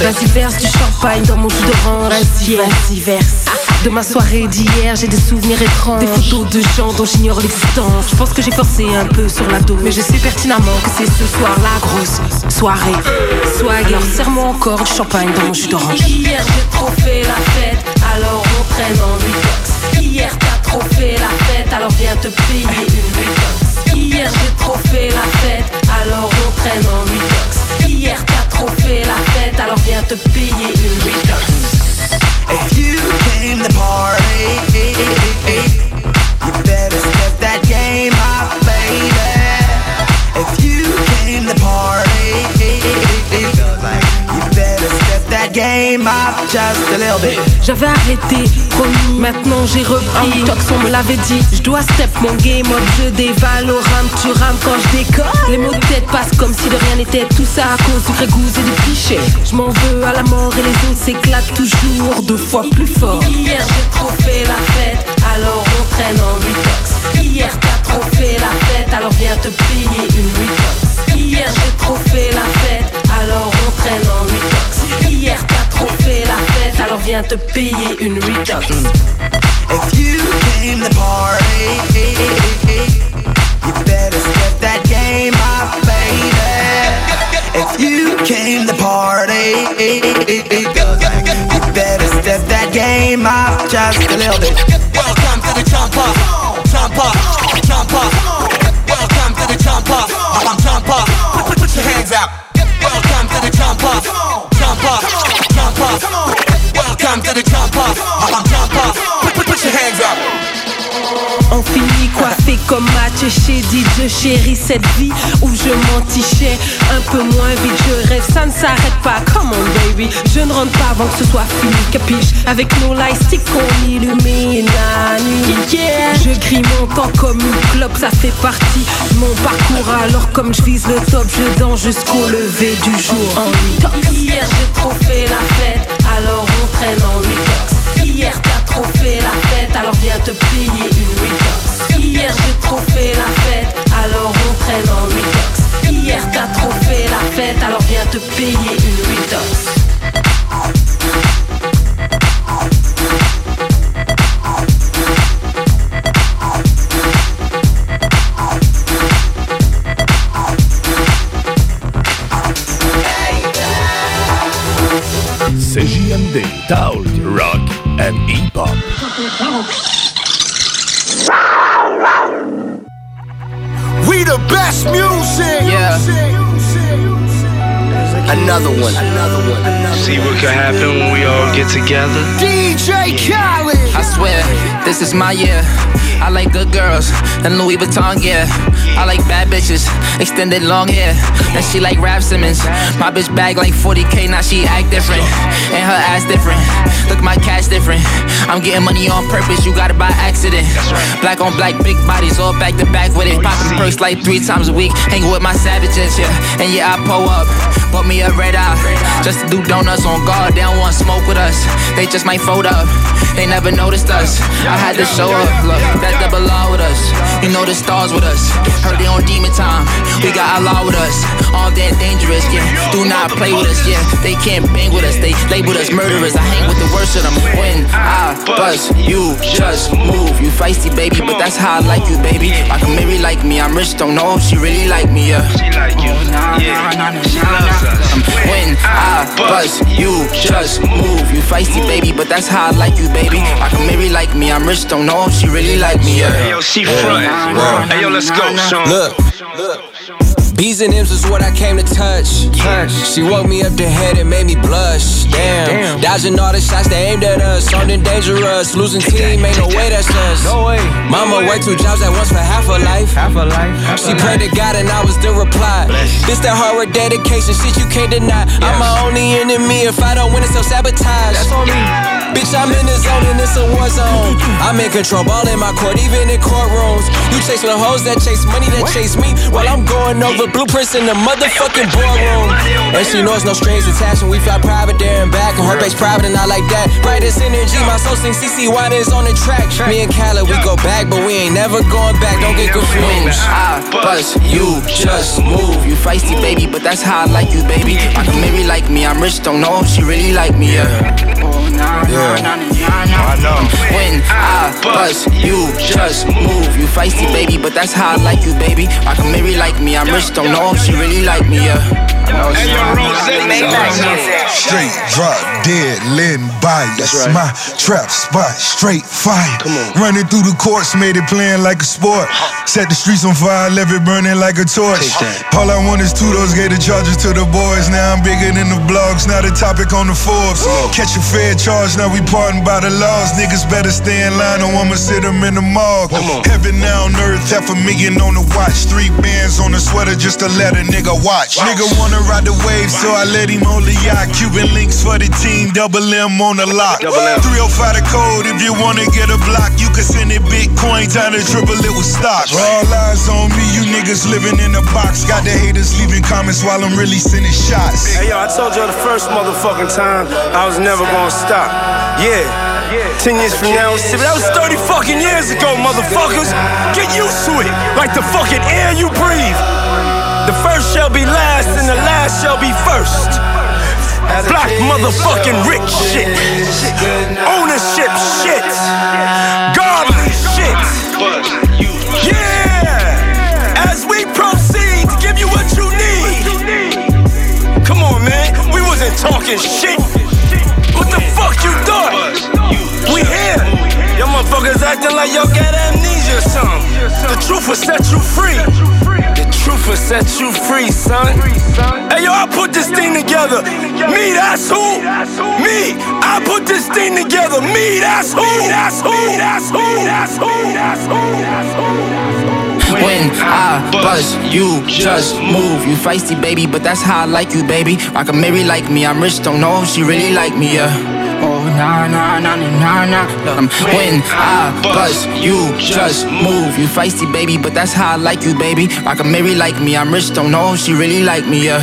Vas-y verse du champagne dans mon jus d'orange Vas-y, vas-y verse. De ma soirée d'hier, j'ai des souvenirs étranges. Des photos de gens dont j'ignore l'existence. Je pense que j'ai forcé un peu sur la dose. Mais je sais pertinemment que c'est ce soir la grosse soirée. Swag, alors serre-moi encore du champagne dans mon jus d'orange. Hier j'ai trop fait la fête, alors on traîne en detox Hier t'as trop fait la fête, alors viens te payer une Hier j'ai trop fait la fête, alors on traîne en detox Hier t'as trop fait la fête, alors viens te payer une detox If you came to party, you better step that game up, baby. If you game up just a little bit. J'avais arrêté, promis, maintenant j'ai repris. Tox, on me l'avait dit, je dois step mon game up, je dévalorame, tu rames quand je décolle. Les mots de tête passent comme si de rien n'était, tout ça à cause du grégouze et du cliché. Je m'en veux à la mort et les autres s'éclatent toujours deux fois plus fort. Hier j'ai trop fait la fête, alors on traîne en detox. Hier t'as trop fait la fête, alors viens te payer une detox. Hier j'ai trop fait la fête, alors on traîne en detox. Hier t'as trop fait la fête, alors viens te payer une detox. If you came to party, you better step that game up, baby. If you came to party, you better step that game up just a little bit. Welcome to the jump up, jump up, jump up. Welcome to the jump up, I'm jump up. Put, put your hands out. Welcome to the jump up, jump up, jump up. Welcome to the jump up, I'm jump up. Put, put, put your hands up. On finit coiffé comme match chez DJ chérie cette vie où je m'entichais un peu moins vite. Je rêve ça ne s'arrête pas. Come on baby. Je ne rentre pas avant que ce soit fini. Capiche avec nos lightsticks on illumine la nuit. Yeah. je grille mon temps comme une clope ça fait partie de mon parcours. Alors comme je vise le top je danse jusqu'au lever du jour. En hier j'ai trop fait la fête. Alors on traîne en hier t'as trop fait la fête alors viens te payer une detox hier j'ai trop fait la fête alors on traîne en detox hier t'as trop fait la fête alors viens te payer une detox CJMD, Talk, Rock and Hip-Hop. We the best music. Yeah. Another one. Another one. See what could happen when we all get together. DJ Khaled. I swear, this is my year. I like good girls and Louis Vuitton gear. I like bad bitches, extended long hair. And she like Rap Simmons. My bitch bag like 40k, now she act different. And her ass different. Look, my cash different. I'm getting money on purpose, you got it by accident. Black on black, big bodies, all back to back with it. Popping perks like three times a week. Hanging with my savages, yeah. And yeah, I pull up. Bought me a red eye. Just to do donuts on guard, they don't want smoke with us. They just might fold up. They never noticed us. I had to show up. Look, that double with us. You know the stars with us. Heard they on demon time. We got Allah with us. All that dangerous, yeah. Do not play with us, yeah. They can't bang with us. They labeled us murderers. I hang with the worst of them. When I bust, you just move. You feisty, baby, but that's how I like you, baby. I can Mary like me. I'm rich, don't know if she really like me, yeah. She like you. Oh, yeah. She loves us. Um, when I bust, you just move. You feisty, baby, but that's how I like you, baby. I can Mary like me. I'm rich, don't know if she really like me, yeah. Hey, yo, she front. Hey, yo, let's go, Sean. Look. B's and M's is what I came to touch. She woke me up the head and made me blush. Damn. Dodging all the shots they aimed at us. Something dangerous. Losing team, ain't no way that's us. No way. Mama worked two jobs at once for half her life. Half her life. She prayed to God and I was the reply. This that hard work dedication, shit you can't deny. I'm my only enemy. If I don't win, it's self sabotage. That's on me. Bitch, I'm in the zone and it's a war zone. I'm in control, ball in my court, even in courtrooms. You chase the hoes that chase money that chase me, while I'm going over blueprints in the motherfucking boardroom. And she knows no strings attached, and we fly private there and back. And her base private and not like that. Brightest energy, my soul sings CC Winans on the track. Me and Khaled, we go back, but we ain't never going back. Don't get confused. I bust, you just move. You feisty, baby, but that's how I like you, baby. I can Mary like me. I'm rich, don't know if she really like me, yeah. I know. When I bust, you just move. You feisty, baby, but that's how I like you, baby. I can Mary like me. I'm rich, don't know if she really like me, yeah. Hey, yo, Rose, Straight drop, dead, letting bite. That's right. my trap spot, straight fire. Running through the courts, made it playing like a sport. Set the streets on fire, left it burning like a torch. All I want is two, those gave the charges to the boys. Now I'm bigger than the blogs, now the topic on the Forbes. Catch a fair charge, now we pardoned by the laws. Niggas better stay in line, or I'ma sit them in the morgue. Heaven now on earth, Half a million on the watch, three bands on the sweater just to let a nigga watch. Nigga wanna ride the wave, so I let him on the yacht. Cuban links for the team, double M on the lock. 305 the code, if you wanna get a block, you can send it Bitcoin, time to triple it with stocks. All eyes on me, you niggas living in a box. Got the haters leaving comments while I'm really sending shots. Hey yo, I told y'all the first motherfucking time I was never gonna stop. Yeah. Ten years from now, that was 30 fucking years ago, motherfuckers. Get used to it, like the fucking air you breathe. The first shall be last, the last shall be first. Black motherfucking rich shit. Ownership shit. Godly shit. Yeah! As we proceed to give you what you need. Come on, man. We wasn't talking shit. What the fuck you thought? We here. Y'all motherfuckers acting like y'all got amnesia or something. The truth will set you free. Will set you free, son. Hey, yo, I put this thing together. Me, that's who. Me, I put this thing together. Me, that's who. That's who. That's who. That's who. That's who. That's who. When I buzz, you just move. You feisty, baby, but that's how I like you, baby. Rock a Mary like me, I'm rich, don't know if she really like me, yeah. Nah, nah, nah, nah, nah, nah. When I buzz, you just move. You feisty, baby, but that's how I like you, baby. Rock a Mary like me, I'm rich, don't know if she really like me, yeah.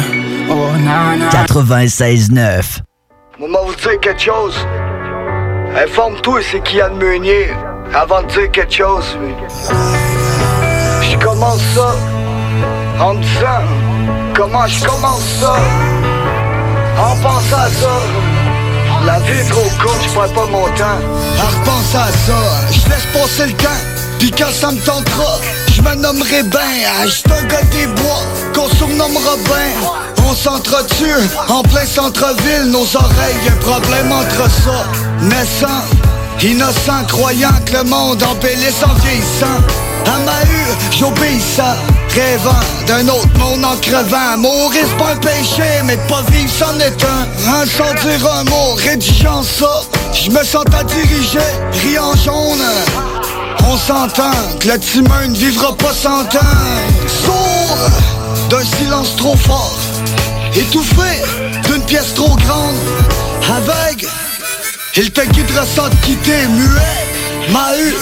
Oh, nah, nah. 96.9. Maman vous dire quelque chose. Informe-toi c'est qui a de Meunier avant de dire quelque chose. Je commence ça en me disant comment je commence ça. En pensant à ça. La vie est trop courte, je perds pas mon temps. En repensant à ça, je laisse passer le temps. Puis quand ça me tentera, je me nommerai ben. J'suis un gars des bois, qu'on surnommera ben. On s'entretue en plein centre-ville, nos oreilles, un problème entre ça. Naissant, innocent, croyant que le monde embellisse en vieillissant. À ma hue, j'obéissant, rêvant d'un autre monde en crevant. Mourir c'est pas un péché, mais de pas vivre c'en est un. Sans dire un mot, rédigeant ça, je me sens à diriger, riant jaune. On s'entend que le timon ne vivra pas sans temps. Sourd d'un silence trop fort, étouffé d'une pièce trop grande, aveugle. Il te guidera sans te quitter, muet, Mahu,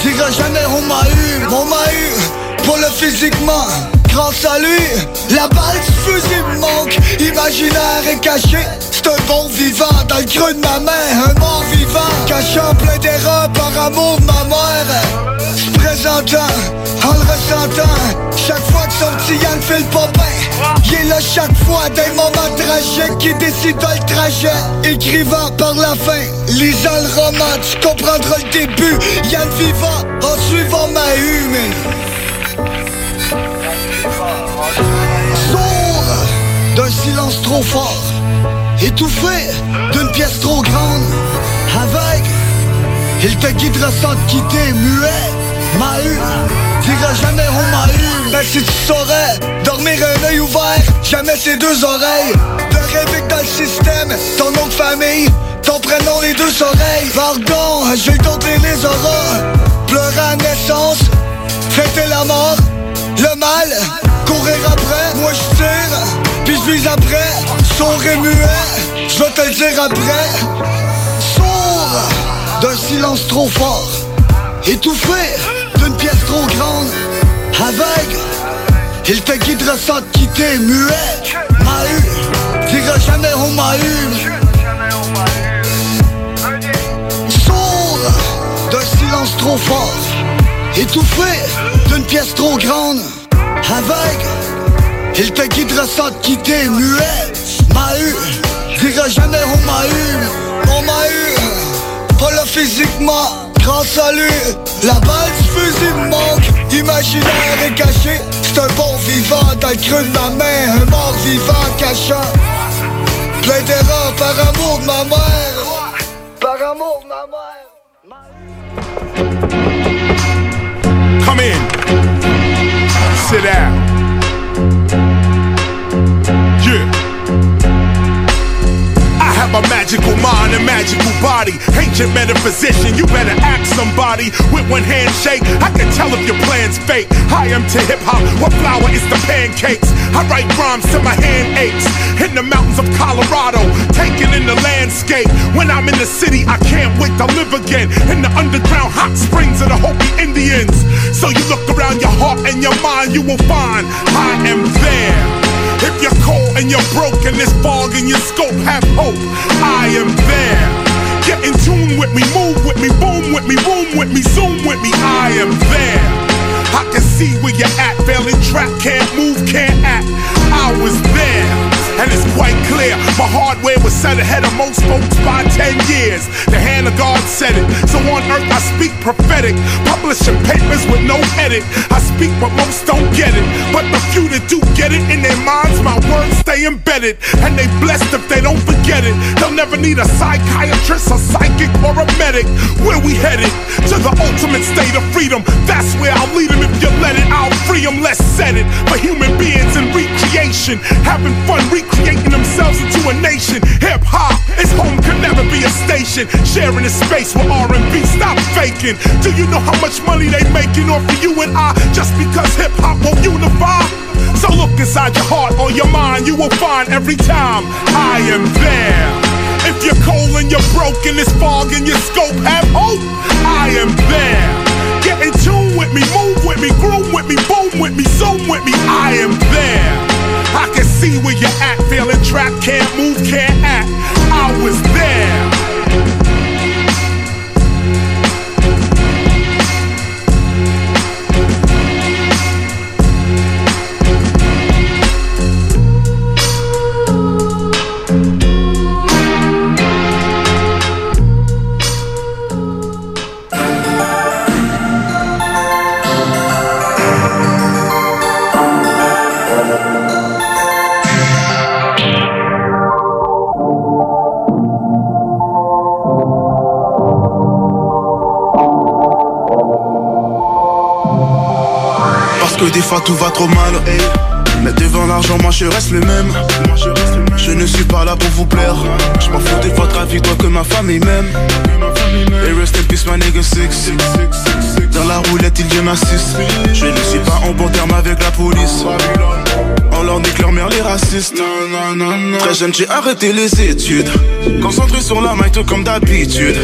dira jamais on m'a eu, on m'a eu, pour le physiquement. Grâce à lui, la balle du fusil manque, imaginaire est caché. Un bon vivant dans le creux de ma main, un mort vivant, caché en plein d'erreurs par amour de ma mère. Se présentant, en le ressentant, chaque fois que son petit Yann fait le bien, il est là chaque fois des moments tragiques qui décident le trajet. Écrivant par la fin, lisant le roman, tu comprendras le début. Yann vivant en suivant ma hume. Sourd d'un silence trop fort, étouffé d'une pièce trop grande, aveugle. Il te guidera sans te quitter, muet, Mahu Dira jamais on m'a eu Mais si tu saurais Dormir un œil ouvert Jamais ses deux oreilles. De rêver que dans le système Ton nom de famille Ton prénom les deux oreilles. Pardon, j'ai compté les auras Pleurer à naissance Fêter la mort. Le mal Courir après Moi je tire Puis je après Sourd Je vais te le dire après Sourd d'un silence trop fort, étouffé d'une pièce trop grande, aveugle. Il te guidera sans te quitter, muet, Mahu, dira jamais on m'a eu. Sourd d'un silence trop fort, étouffé d'une pièce trop grande, aveugle. Il te guidera sans te quitter, muet, Mahu, dira jamais on m'a eu, on m'a eu. Pas là physiquement, grâce à lui La balle du fusil manque. Imaginaire est caché. C'est un bon vivant dans le creux de ma main. Un mort vivant cachant. Plein d'erreurs par amour de ma mère. Par amour de ma mère. Come in. Sit down. Have a magical mind and magical body. Ancient metaphysician, you better ask somebody. With one handshake, I can tell if your plan's fake. I am to hip hop, what flower is the pancakes? I write rhymes till my hand aches. In the mountains of Colorado, taking in the landscape. When I'm in the city, I can't wait to live again. In the underground hot springs of the Hopi Indians. So you look around your heart and your mind, you will find I am and you're broken, this fog in your scope, have hope. I am there. Get in tune with me, move with me, boom with me, room with me, zoom with me. I am there. I can see where you're at, failing track, can't move, can't act. And it's quite clear, my hardware was set ahead of most folks by 10 years. The hand of God said it. So on earth I speak prophetic, publishing papers with no edit. I speak but most don't get it. But the few that do get it in their minds, my words stay embedded. And they blessed if they don't forget it. They'll never need a psychiatrist, a psychic, or a medic. Where we headed? To the ultimate state of freedom. That's where I'll lead them if you let it. I'll free them, let's set it. For human beings in recreation, having fun recreating themselves into a nation. Hip hop, its home can never be a station. Sharing a space with R&B, stop faking. Do you know how much money they making off of you and I? Just because hip hop won't unify? So look inside your heart or your mind, you will find every time I am there. If you're cold and you're broken, it's fog in your scope, have hope. I am there. Get in tune with me, move with me, groom with me, boom with me, zoom with me. I am there. I can see where you're at, feeling trapped, can't move, can't act. I was there. Fois tout va trop mal Mais devant l'argent moi je reste le même. Je ne suis pas là pour vous plaire. Je m'en fous de votre avis toi que ma famille m'aime Et rest in peace my nigga six. Dans la roulette il y en a six Je ne suis pas en bon terme avec la police. On leur nique leur mère les racistes. Très jeune j'ai arrêté les études. Concentré sur la maille tout comme d'habitude.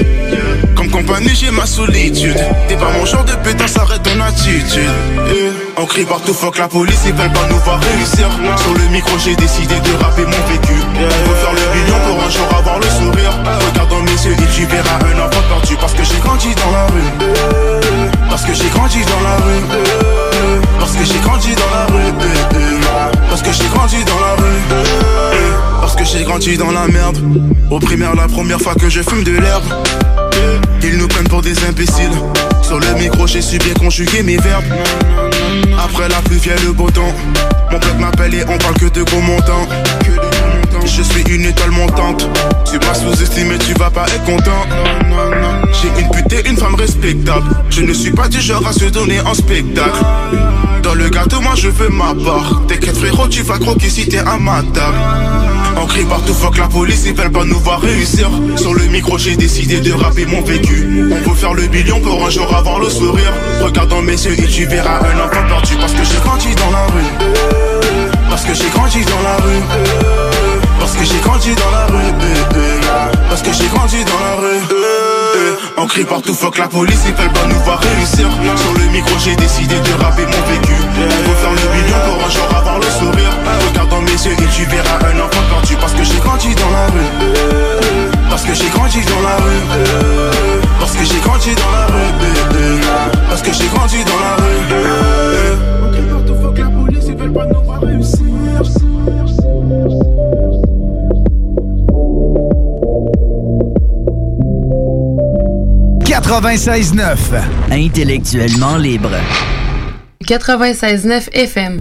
Comme compagnie j'ai ma solitude. T'es pas mon genre de pétasse arrête ton attitude. Eh, On crie partout fuck la police ils veulent pas nous voir réussir. Sur le micro j'ai décidé de rapper mon vécu. On veut faire le million pour un jour avoir le sourire. Regarde dans mes yeux et tu verras un enfant perdu Parce que j'ai grandi dans la rue. Parce que j'ai grandi dans la rue. Parce que j'ai grandi dans la rue. Parce que j'ai grandi dans la rue. Parce que j'ai grandi dans la merde. Au primaire la première fois que je fume de l'herbe Ils nous prennent pour des imbéciles. Sur le micro j'ai su bien conjuguer mes verbes. Après la pluie vient le beau temps. Mon pote m'appelle et on parle que de gros montants. Je suis une étoile montante. Tu m'as sous-estimé tu vas pas être content. J'ai une pute et une femme respectable. Je ne suis pas du genre à se donner en spectacle. Dans le gâteau moi je veux ma part. T'inquiète frérot tu vas croquer si t'es à ma on crie partout, fuck la police, ils veulent pas nous voir réussir. Sur le micro, j'ai décidé de rapper mon vécu. On veut faire le billion pour un jour avoir le sourire. Regarde dans mes yeux et tu verras un enfant perdu. Parce que j'ai grandi dans la rue. Parce que j'ai grandi dans la rue. Parce que j'ai grandi dans la rue. Parce que j'ai grandi dans la rue. On crie partout, fuck la police, ils veulent pas nous voir réussir. Sur le micro, j'ai décidé de rapper mon vécu. On veut faire le billion pour un jour avoir le sourire. Mes yeux et tu verras un enfant perdu. Parce que j'ai grandi dans la rue. Parce que j'ai grandi dans la rue. Parce que j'ai grandi dans la rue. Parce que j'ai grandi dans la rue. On crie partout, la police, ils veulent pas nous voir réussir. 96.9. Intellectuellement libre. 96.9 FM.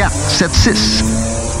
4, 7, 6.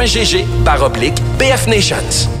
barre oblique BF Nations.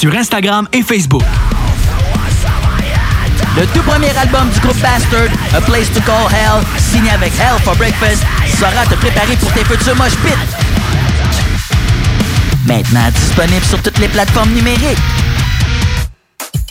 sur Instagram et Facebook. Le tout premier album du groupe Bastard, A Place to Call Hell, signé avec Hell for Breakfast, sera te préparer pour tes futurs mosh pits. Maintenant disponible sur toutes les plateformes numériques.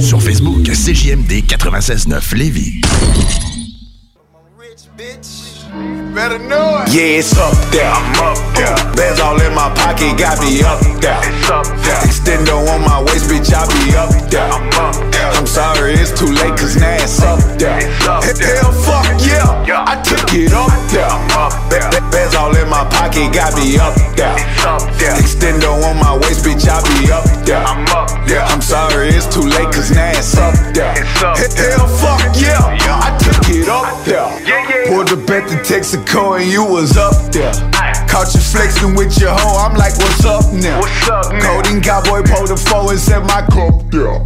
Sur Facebook, CJMD 96.9 Lévis. Better know it. Yeah, it's up there. I'm up there. Bands all in my pocket, got me up there. It's up there. Extendo on my waist, bitch, I be up there. I'm up there. I'm sorry, it's too late, cause now it's up there. It's up there. Hell, fuck yeah. Yeah. I took it up there. I'm up there. Ba- Bands all in my pocket, got me up there. It's up there. Extendo on my waist, bitch, I be up there. I'm up there. I'm sorry, it's too late, cause now it's up there. It's up there. Hell, fuck yeah. Yeah. I took it up there. Yeah, yeah. Pulled up at the Texaco and you was up there. Caught you flexing with your hoe, I'm like, what's up now? What's up now? Coding cowboy pulled the four and set my cup there.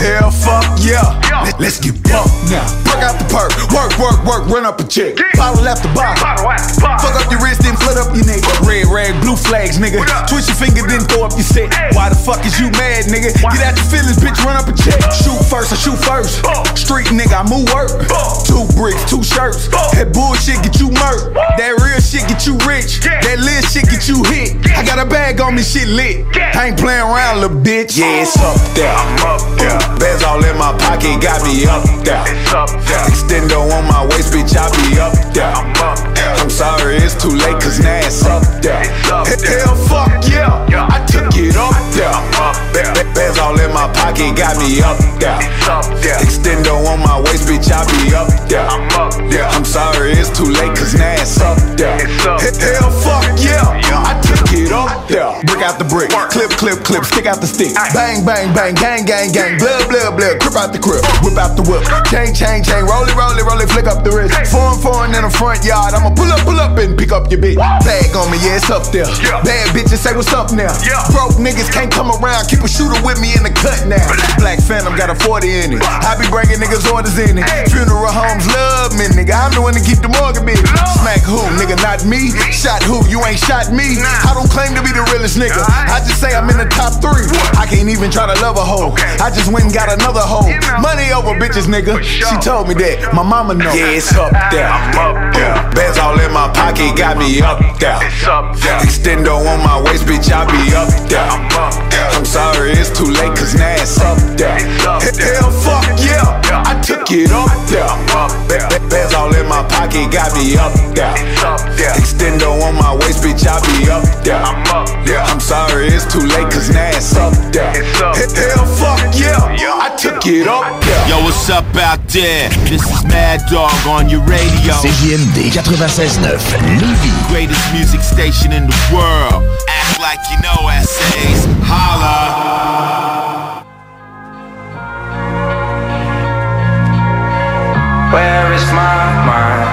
Hell, fuck yeah. Yeah. Let- Let's get bumped now. Work out the perk, work, work, work, run up a check. Yeah. Bottle after bottle. Bottle after bottle. Fuck up your wrist, then flit up your neck. Red rag, blue flags, nigga. Twist your finger, then throw up your set. Hey. Why the fuck is you mad, nigga? Why? Get out your feelings, bitch, run up a check. Shoot first, I shoot first. Street nigga, I move work. Two bricks, two shirts. That bullshit get you murked. That real shit get you rich. That lit shit get you hit. I got a bag on me, shit lit. I ain't playing around, little bitch. Yeah, it's up there. I'm up there. Bands all in my pocket, got me up there. It's up there. Extendo on my waist, bitch, I be up there. I'm up there. I'm sorry, it's too late, cause now it's up there. It's up there. Hell, fuck yeah. I took it up there. I'm up there. Bands all in my pocket, got me up there. It's up there. Extendo on my waist, bitch, I be up there. I'm up there. I'm sorry, it's too late, cause now it's up there. It's up there. Hell, fuck yeah. I took it up there. Brick out the brick, clip, clip, clip, stick out the stick. Bang, bang, bang, gang, gang, gang, blood, blood, blood, crip out the crib, whip out the whip. Chain, chain, chain, roll it, roll it, roll it, flick up the wrist. Foreign, foreign in the front yard, I'ma pull up, pull up and pick up your bitch. Bag on me, yeah, it's up there. Bad bitches say what's up now. Broke niggas can't come around, keep a shooter with me in the cut now. Black Phantom got a 40 in it. I be bringing niggas orders in it. Funeral homes love me, nigga. I'm the one to keep the morgan busy. Smack who, nigga, not me. Shot who, you ain't shot me. I don't claim to be the realest nigga. I just say I'm in the top three. I can't even try to love a hoe. I just went and got another hoe. Money over bitches, nigga. She told me that. My mama know. Yeah, it's up there. I'm up there. Bands all in my pocket, got me up there. It's up there. Extendo on my waist, bitch, I be up there. I'm up there. I'm sorry, it's too late, cause now it's up there. Hell, fuck yeah. I took it up there. I'm up there. Bands all in my pocket, got me up there. It's up there. Extendo on my waist, bitch, I be up there. I'm up there. I'm sorry, it's too late, cause now it's up there. It's Hell, fuck yeah. I took it up there. Yo, what's up out there? This is Mad Dog on your radio. CJMD 96.9 Lévis. Greatest music station in the world. Act like you know essays. Holla. Where is my mind?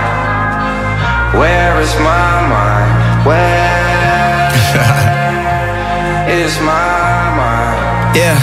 Where is my mind? Where is my mind? Yeah,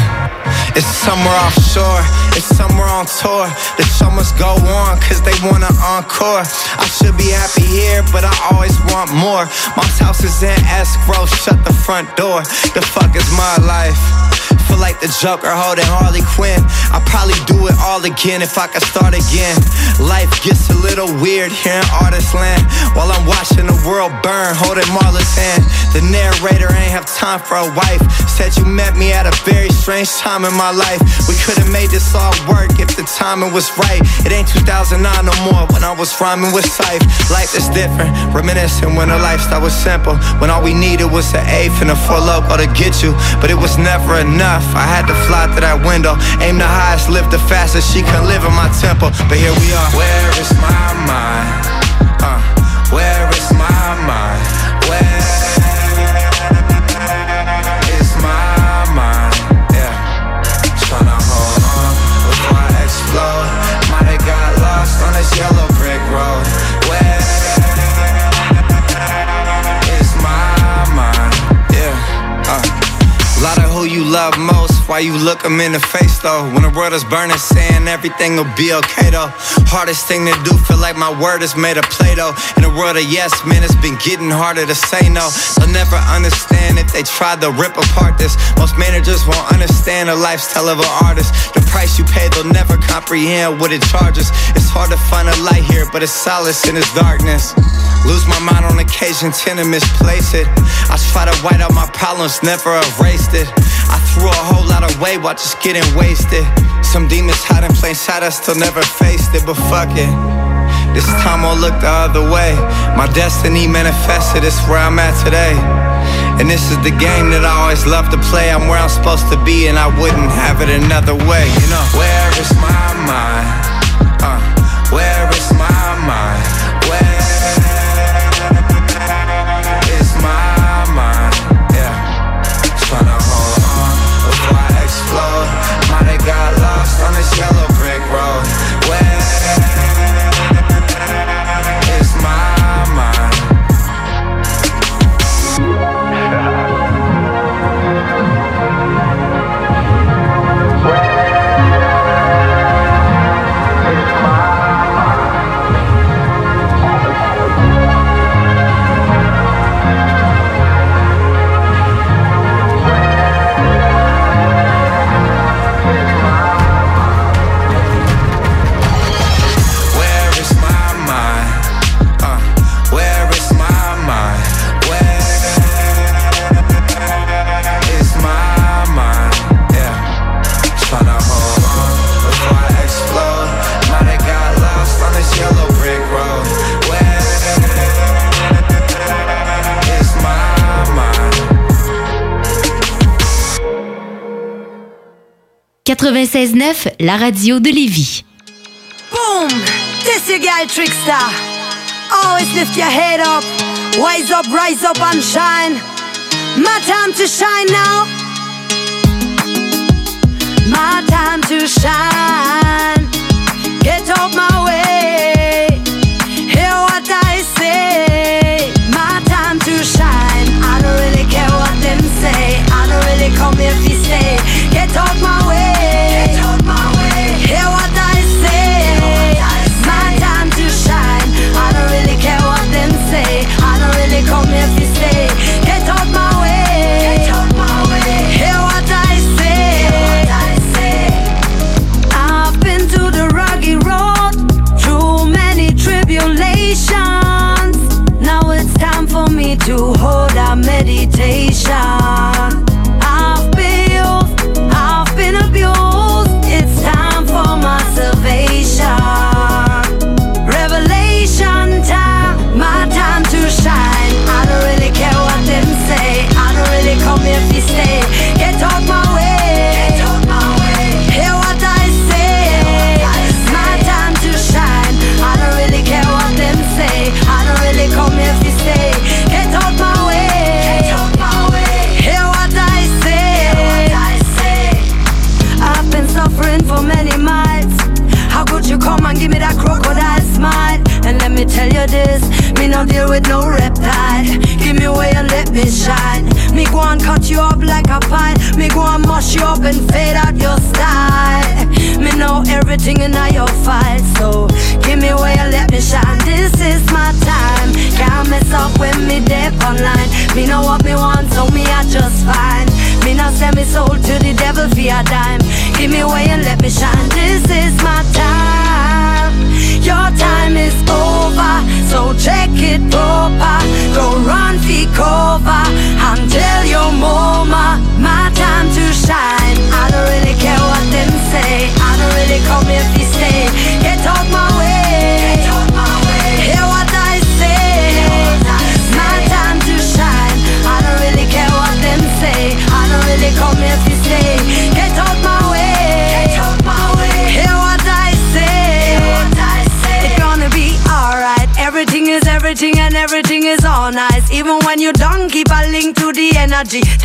it's somewhere offshore, it's somewhere on tour. The show must go on, cause they want an encore. I should be happy here, but I always want more. My house is in escrow, shut the front door. The fuck is my life? Feel like the Joker holding Harley Quinn. I'd probably do it all again if I could start again. Life gets a little weird here in artist land. While I'm watching the world burn, holding Marla's hand. The narrator ain't have time for a wife. Said you met me at a very strange time in my life. We could have made this all work if the timing was right. It ain't 2009 no more when I was rhyming with Syph. Life is different, reminiscing when the lifestyle was simple. When all we needed was an eighth and a four loco to get you. But it was never enough. I had to fly through that window. Aim the highest, lift the fastest. She couldn't live in my temple. But here we are. Where is my mind? Why you look them in the face though. When the world is burning, saying everything will be okay though. Hardest thing to do, feel like my word is made of Play Doh. In a world of yes men, it's been getting harder to say no. They'll never understand if they try to rip apart this. Most managers won't understand the lifestyle of an artist. The price you pay, they'll never comprehend what it charges. It's hard to find a light here, but it's solace in its darkness. Lose my mind on occasion, tend to misplace it. I try to white out my problems, never erased it. I threw a whole lot away while just getting wasted. Some demons hide in plain sight, I still never faced it, but fuck it. This time I'll look the other way. My destiny manifested, it's where I'm at today. And this is the game that I always love to play. I'm where I'm supposed to be, and I wouldn't have it another way, you know. Where is my mind? 96.9, la radio de Lévis. Boom! This your guy Trickstar. Always lift your head up. Wise up, rise up and shine. My time to shine now. My time to shine. Get off my way.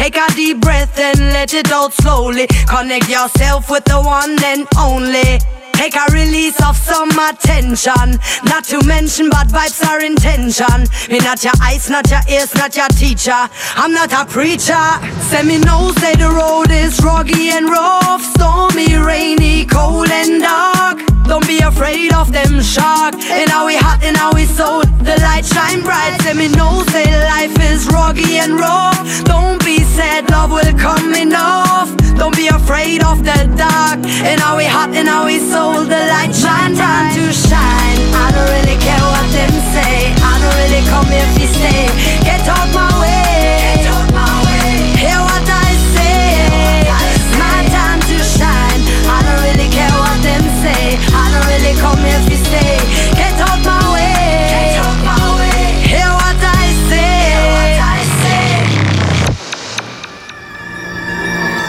Take a deep breath and let it out slowly. Connect yourself with the one and only. Take a release of some attention. Not to mention bad vibes are intention. Me not your eyes, not your ears, not your teacher. I'm not a preacher. Say say the road is rocky and rough. Stormy, rainy, cold and dark. Don't be afraid of them shark. And now we hot and now we so the light shine bright. Say me know, say life is rocky and rough. Don't be sad, love will come enough. Don't be afraid of the dark. And now we hot and now we so the light shine time to shine. I don't really care what them say. I don't really come if you stay. Get off my way.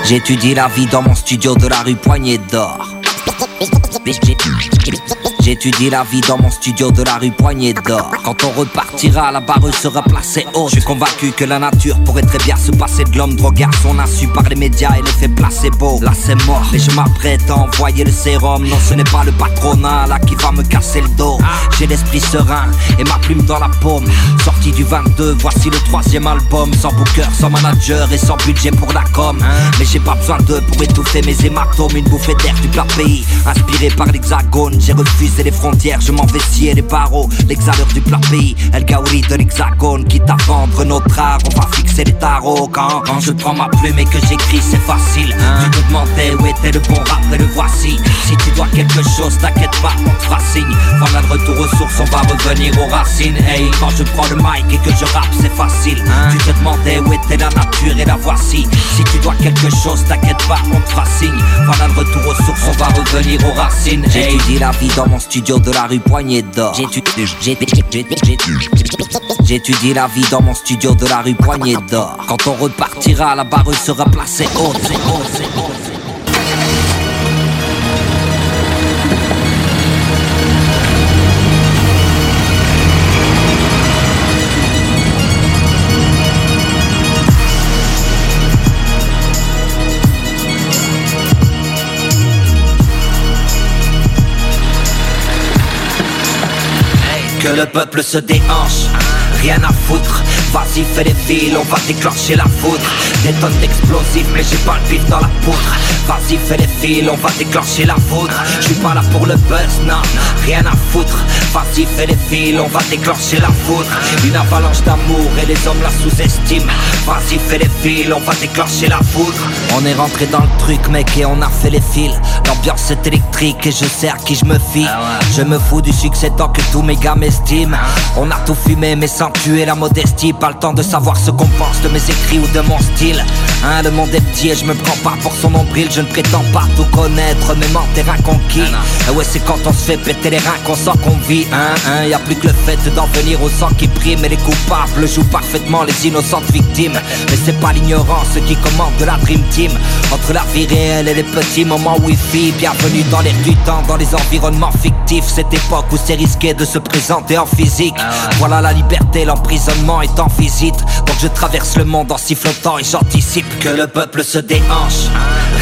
J'étudie la vie dans mon studio de la rue Poignée d'Or. J'étudie la vie dans mon studio de la rue Poignée d'Or. Quand on repartira, la barre sera placée haute. Je suis convaincu que la nature pourrait très bien se passer de l'homme drogué à son insu par les médias et l'effet placebo. Là c'est mort, mais je m'apprête à envoyer le sérum. Non, ce n'est pas le patronat là qui va me casser le dos. J'ai l'esprit serein et ma plume dans la paume. Sorti du 22, voici le troisième album. Sans booker, sans manager et sans budget pour la com. Mais j'ai pas besoin d'eux pour étouffer mes hématomes. Une bouffée d'air du plat pays. Inspiré par l'hexagone, j'ai refusé les frontières. Je m'en vais scier les barreaux. L'exhaleur du plat pays. El Gaouri de l'hexagone. Quitte à vendre notre art, on va fixer les tarots. Quand, quand je prends ma plume et que j'écris, c'est facile. Tu te demandais où était le bon rap et le voici. Si tu dois quelque chose, t'inquiète pas, on te fera signe. Voilà le retour aux sources, on va revenir aux racines. Hey, quand je prends le mic et que je rappe, c'est facile. Tu te demandais où était la nature et la voici. Si tu dois quelque chose, t'inquiète pas, on te fera signe. Voilà le retour aux sources, on va revenir aux racines. J'étudie la vie dans mon studio de la rue Poignée d'Or. J'étudie la vie dans mon studio de la rue Poignée d'Or. Quand on repartira, la barre sera placée haute. c'est c'est haute. Que le peuple se déhanche. Rien à foutre, vas-y fais les fils, on va déclencher la foudre. Des tonnes d'explosifs mais j'ai pas le pif dans la poudre. Vas-y fais les fils, on va déclencher la foudre. Je suis pas là pour le buzz, non, rien à foutre. Vas-y fais les fils, on va déclencher la foudre. Une avalanche d'amour et les hommes la sous-estiment. Vas-y fais les fils, on va déclencher la foudre. On est rentré dans le truc mec et on a fait les fils. L'ambiance est électrique et je sais à qui je me fie Je me fous du succès tant que tous mes gars m'estiment. On a tout fumé mais sans tuer la modestie Pas le temps de savoir ce qu'on pense de mes écrits ou de mon style. Hein, le monde est petit et je me prends pas pour son nombril. Je ne prétends pas tout connaître, mais mentir conquis. Ah ouais c'est quand on se fait péter les reins qu'on sent qu'on vit. Hein, hein, y a plus que le fait d'en venir au sang qui prime. Et les coupables jouent parfaitement les innocentes victimes. Mais c'est pas l'ignorance qui commande de la Dream Team. Entre la vie réelle et les petits moments wifi Bienvenue dans l'air du temps, dans les environnements fictifs. Cette époque où c'est risqué de se présenter en physique. Voilà la liberté, l'emprisonnement est visite. Donc je traverse le monde en sifflotant et j'anticipe que le peuple se déhanche.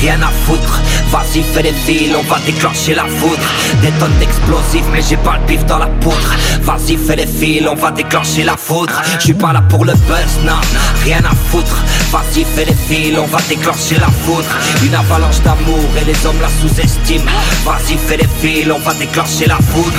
Rien à foutre, vas-y fais les fils, on va déclencher la foudre. Des tonnes d'explosifs mais j'ai pas le pif dans la poudre. Vas-y fais les fils, on va déclencher la foudre. Je suis pas là pour le buzz, non, rien à foutre. Vas-y fais les fils, on va déclencher la foudre. Une avalanche d'amour et les hommes la sous-estiment. Vas-y fais les fils, on va déclencher la foudre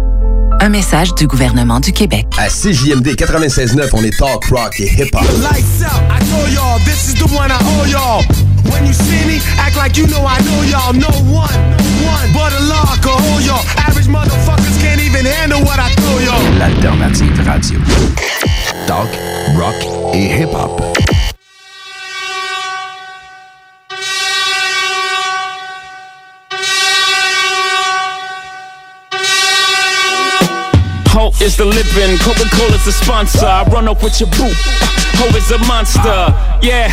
Un message du gouvernement du Québec. À CJMD 96.9, on est talk, rock et hip-hop. Lights out, I told y'all, this is the one I owe y'all. When you see me, act like you know I know y'all. No one, one, but a law can hold y'all. Average motherfuckers can't even handle what I throw y'all. L'alternative radio. Talk, rock et hip-hop. Is the living, Coca-Cola's the sponsor. I run up with your boot. Ho is a monster. Yeah,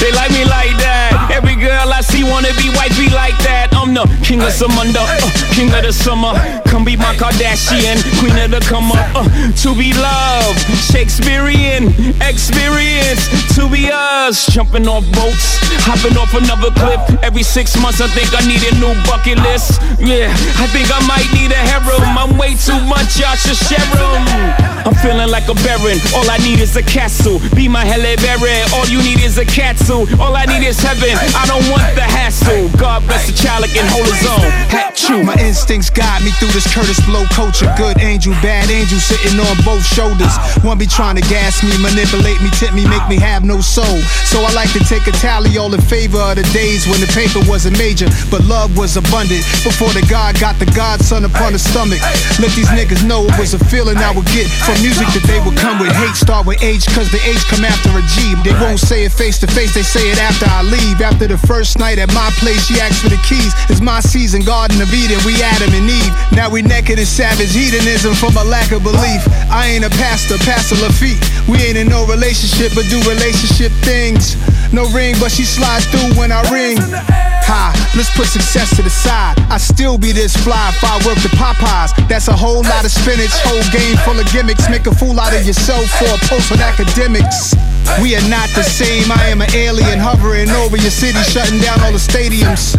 they like me like that. Every girl I see wanna be wifey like that. I'm the king of Samunda, uh, king of the summer. Come be my Kardashian, queen of the come up. Uh, to be loved, Shakespearean experience. To be us, jumping off boats, hopping off another cliff. Every six months, I think I need a new bucket list. Yeah, I think I might need a harem. I'm way too much, y'all should share 'em. I'm feeling like a baron. All I need is a castle. Be my Halle Berry. All you need is a castle. All I need is heaven. I don't want the hassle. God bless the child can hold his own. Hat true. My instincts guide me through this Curtis Blow culture. Good angel, bad angel sitting on both shoulders. One be trying to gas me, manipulate me, tip me, make me have no soul. So I like to take a tally all in favor of the days when the paper wasn't major, but love was abundant. Before the God got the Godson upon the stomach. Let these niggas know it was a feeling I would get from music that they would come with. Hate start with H, cause the H come after a G. They won't say it face to face, they say it after I leave. After the first night at my place, she asked for the keys. It's my season, Garden of Eden, we Adam and Eve. Now we naked in savage hedonism from a lack of belief. I ain't a pastor, Pastor Lafitte. We ain't in no relationship, but do relationship things. No ring, but she slides through when I ring. Ha, let's put success to the side. I still be this fly if I work the Popeyes. That's a whole lot of spinach, whole game full of gimmicks. Make a fool out of yourself for a post on academics. We are not the same. I am an alien hovering over your city, shutting down all the stadiums.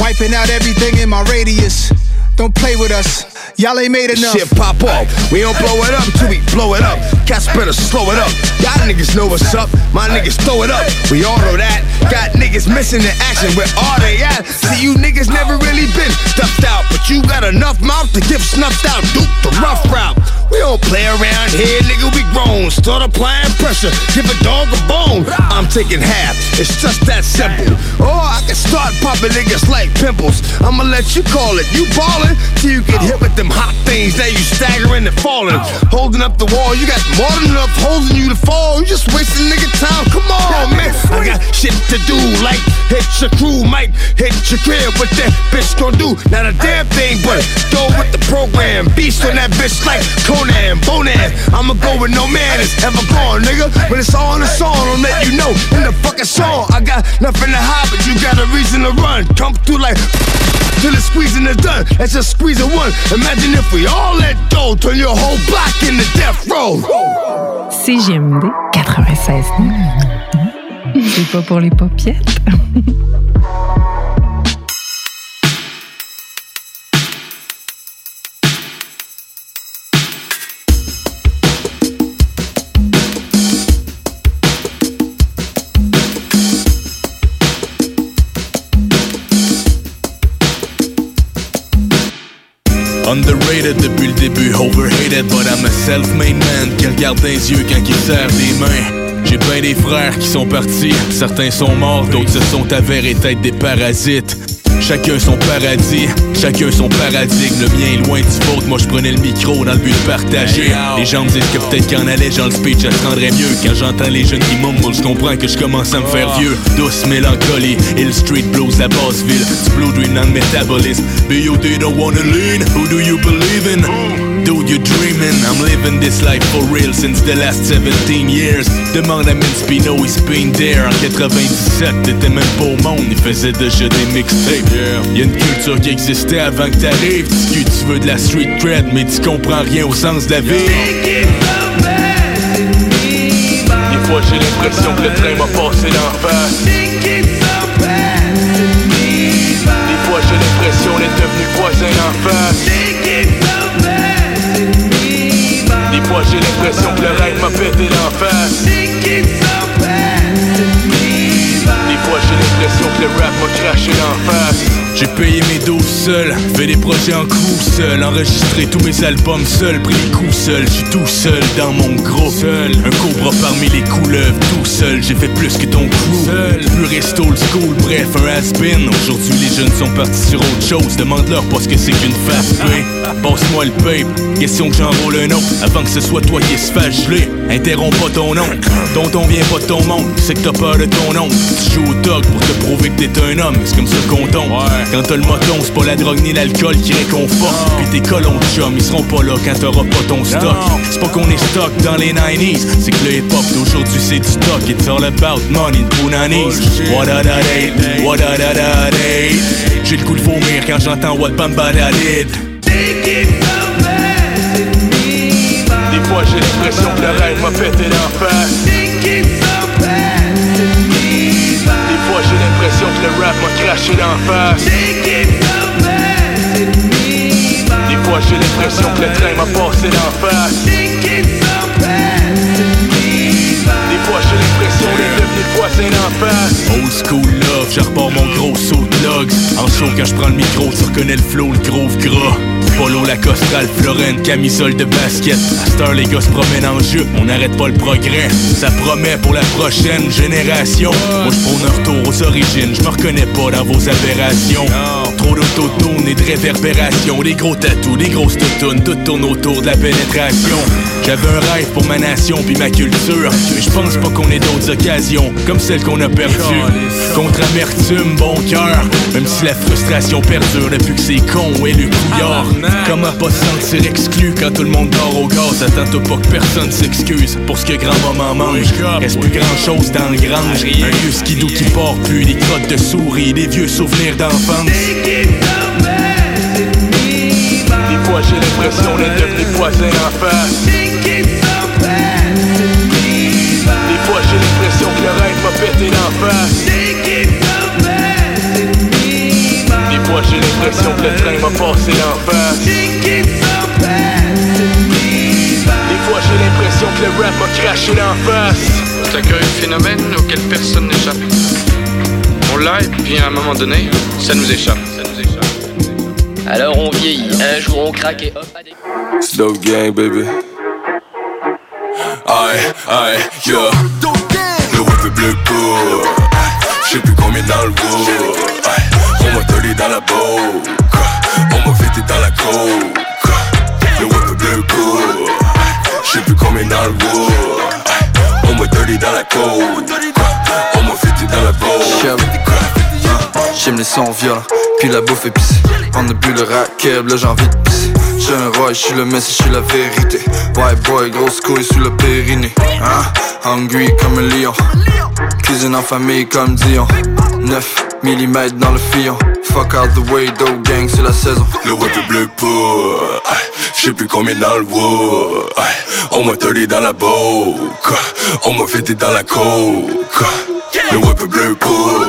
Wiping out everything in my radius. Don't play with us. Y'all ain't made enough. Shit pop off. We don't blow it up till we blow it up. Cats better slow it up. Y'all niggas know what's up. My niggas throw it up. We all know that. Got niggas missing in action. Where are they at? See, you niggas never really been stuffed out. But you got enough mouth to get snuffed out. Duke the rough route. We don't play around here, nigga, we grown. Start applying pressure, give a dog a bone. I'm taking half, it's just that simple. Or I can start popping niggas like pimples. I'ma let you call it. You ballin' till you get hit with them hot things. Now you staggering and falling. Holding up the wall, you got more than enough holding you to fall. You just wasting nigga time. Come on, man. I got shit to do, like hit your crew, might hit your crib. What that bitch gon' do? Not a damn thing, but go with the program. Beast on that bitch like Conan, Bonan. I'ma go with no man is ever gone, nigga. When it's all in the song, I'll let you know in the fucking song. I got nothing to hide, but you got a reason to run. Come through like till the squeezing is done. Let's just squeeze a one. Imagine if we all let go, turn your whole block into death row. CGMD 96 C'est pas pour les popiettes. [laughs] Underrated depuis le début, overhated, but I'm a self-made man qui regarde dans les yeux quand il serre des mains. J'ai bien des frères qui sont partis, certains sont morts, d'autres se sont avérés être des parasites. Chacun son paradis, chacun son paradigme. Le mien est loin du vôtre, moi je prenais le micro dans le but de partager. Les gens me disent que peut-être qu'en allégeant le speech, je rendrais mieux. Quand j'entends les jeunes qui mumble, je comprends que je commence à me faire vieux. Douce mélancolie, Hill Street Blues à Basseville. Du blue dream dans le métabolisme. But you don't wanna lean, who do you believe in? Dude, you're dreaming, I'm living this life for real since the last 17 years. Demande à Minspino, he's been there. En 97, t'étais même pas au monde, il faisait déjà des mixtapes. Y'a une culture qui existait avant que t'arrives. Tu tu veux de la street cred, mais tu comprends rien au sens de la vie. Des fois j'ai l'impression que le train m'a passé d'en face. Des fois j'ai l'impression d'être devenu voisin d'en face. Des fois j'ai l'impression que le rêve m'a pété d'en face. J'ai l'impression que le rap m'a craché d'en face. J'ai payé mes doses seul, fait des projets en crew seul, enregistré tous mes albums seul, pris les coups seul, j'suis tout seul dans mon groupe seul, un cobra parmi les couleuvres tout seul, j'ai fait plus que ton crew seul, plus resto old school, bref un has-been. Aujourd'hui les jeunes sont partis sur autre chose, demande-leur pas ce que c'est qu'une fast pain. [laughs] Passe-moi le pape, question que j'enrôle un autre, avant que ce soit toi qui se fasse geler. Interromps pas ton nom, tonton vient pas de ton monde, c'est que t'as peur de ton nom. Tu joues au dog pour te prouver que t'es un homme, c'est comme ça qu'on tombe. Quand t'as le moton, c'est pas la drogue ni l'alcool qui réconforte. Puis tes colons de chum, ils seront pas là quand t'auras pas ton stock. C'est pas qu'on est stock dans les 90s, c'est que le hip-hop d'aujourd'hui c'est du stock. It's all about money punanis. What a da day, what a da da day. J'ai le coup de vomir quand j'entends What Bamba da did. Des fois j'ai l'impression que le rêve m'a pété d'en face. Des fois j'ai l'impression que le rap m'a craché d'en face. Des fois j'ai l'impression que le train m'a passé d'en face. Des fois j'ai l'impression d'être devenu le voisin d'en face. Old school love, je mon gros saut En show quand je prends le micro, tu reconnais le flow, le gros gras. Polo, Lacoste, Ralph Lauren, camisole de basket. À cette heure, les gars se promènent en jupe, on n'arrête pas le progrès. Ça promet pour la prochaine génération. Moi, je prône un retour aux origines, je me reconnais pas dans vos aberrations. Trop d'autotune et de réverbération. Des gros tatous, des grosses toutounes, tout tourne autour de la pénétration. J'avais un rêve pour ma nation puis ma culture. Mais je pense pas qu'on ait d'autres occasions comme celles qu'on a perdues. Contre amertume, bon cœur. Même si la frustration perdure depuis que c'est con et le couillard. Comment pas se sentir exclu quand tout le monde dort au gaz? Attends-toi pas que personne s'excuse pour ce que grand-maman mange. Reste plus grand-chose dans le grange. Un vieux skidoo qui part plus, des crottes de souris, des vieux souvenirs d'enfance. Des fois j'ai l'impression d'être devenu voisin en face. Des fois j'ai l'impression que le rêve m'a pété d'en face. Des fois j'ai l'impression que le train m'a passé d'en face. Des fois j'ai l'impression que le rap m'a craché d'en face. C'est un phénomène auquel personne n'échappe. On l'a et puis à un moment donné, ça nous échappe. Alors on vieillit, un jour on craque et hop. It's dope gang, baby. Aïe, aïe, yo. Le whip est bleu pour. J'sais plus combien dans le bout. On m'a tolé dans la boue. On m'a fêté dans la coke. Le whip est bleu pour. J'sais plus combien dans le bout. Dans la. J'aime les sons violents, puis la bouffe épicée On a bu le racket, là j'ai envie de pisser. J'suis un roi, j'suis le messie, j'suis la vérité. White boy, grosse couille sous le périnée. Hein? Hungry comme un lion. Cuisine en famille comme Dion. 9 mm dans le fillon. Fuck out the way, dope gang, c'est la saison. Le est bleu pour J'sais plus combien dans le wood On m'a tolé dans la boque On m'a fêté dans la coke Le est bleu pour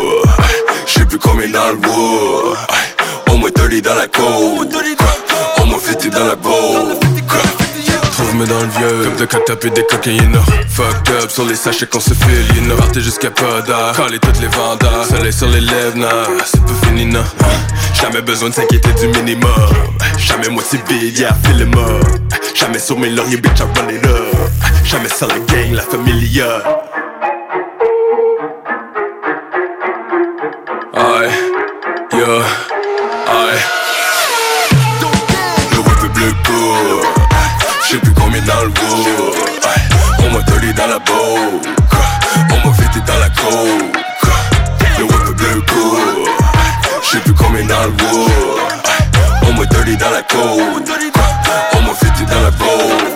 J'sais plus combien dans le wood On m'a tolé dans la coke On m'a fêté dans la boque Trouve-moi dans le vieux. Comme de taper des cocaïnes Fucked up sur les sachets qu'on se file You Partez jusqu'à pas d'art toutes les vendeurs Soleil sur les lèvres, nah C'est pas fini, non. Jamais besoin de s'inquiéter du minimum. Jamais motivé, yeah, feel le mode Jamais sur mes lauriers, bitch, I run it up. Jamais sur la gang, la familia Aïe, yo, J'sais plus combien dans le wood On m'a tolé dans la boque On m'a fêté dans la coke Le whip bleu pour J'sais plus combien dans le wood On m'a tolé dans la coke On m'a fêté dans la boque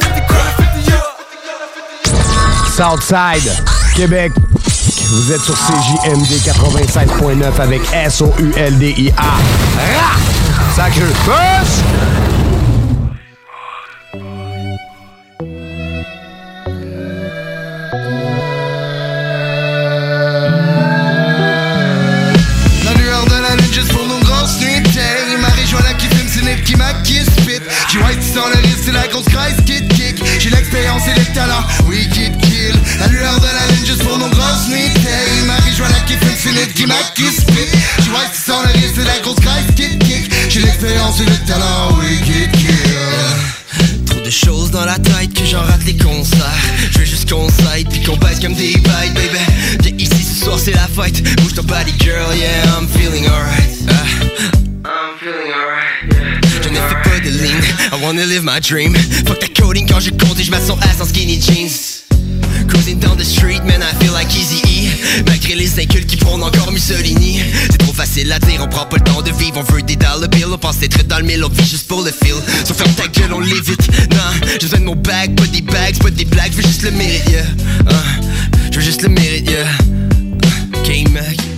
Southside, Québec. Vous êtes sur CJMD 96.9 avec S-O-U-L-D-I-A. Ra! J'ai white sans le risque, c'est la grosse crise kid kick J'ai l'expérience et le talent, oui kid kill La lueur de la lune juste pour nos grosses nuits de Ma région là qui fume, c'est Nip qui m'a qui spit J'ai white sans le risque, c'est la grosse crise kid kick J'ai l'expérience et le talent, oui kid kill Trop de choses dans la tête que j'en rate les concerts. Je veux juste qu'on s'aide puis qu'on baisse comme des bites baby. Viens ici ce soir c'est la fête. Bouge ton body girl yeah I'm feeling alright. Ah. I'm feeling alright Je I wanna live my dream. Fuck ta coding quand je et je son ass en skinny jeans. Cruising down the street, man, I feel like Easy E Malgré les incultes qui prônent encore Mussolini. C'est trop facile à dire, on prend pas le temps de vivre. On veut des dollar bills, on pense être dans le mille On vit juste pour le feel. So ferme ta gueule, on live it Non, j'ai besoin de mon bag, pas des bags, pas des blagues Je veux juste le mérite, yeah. Ah, Je veux juste le mérite, yeah. Ah, K-Mac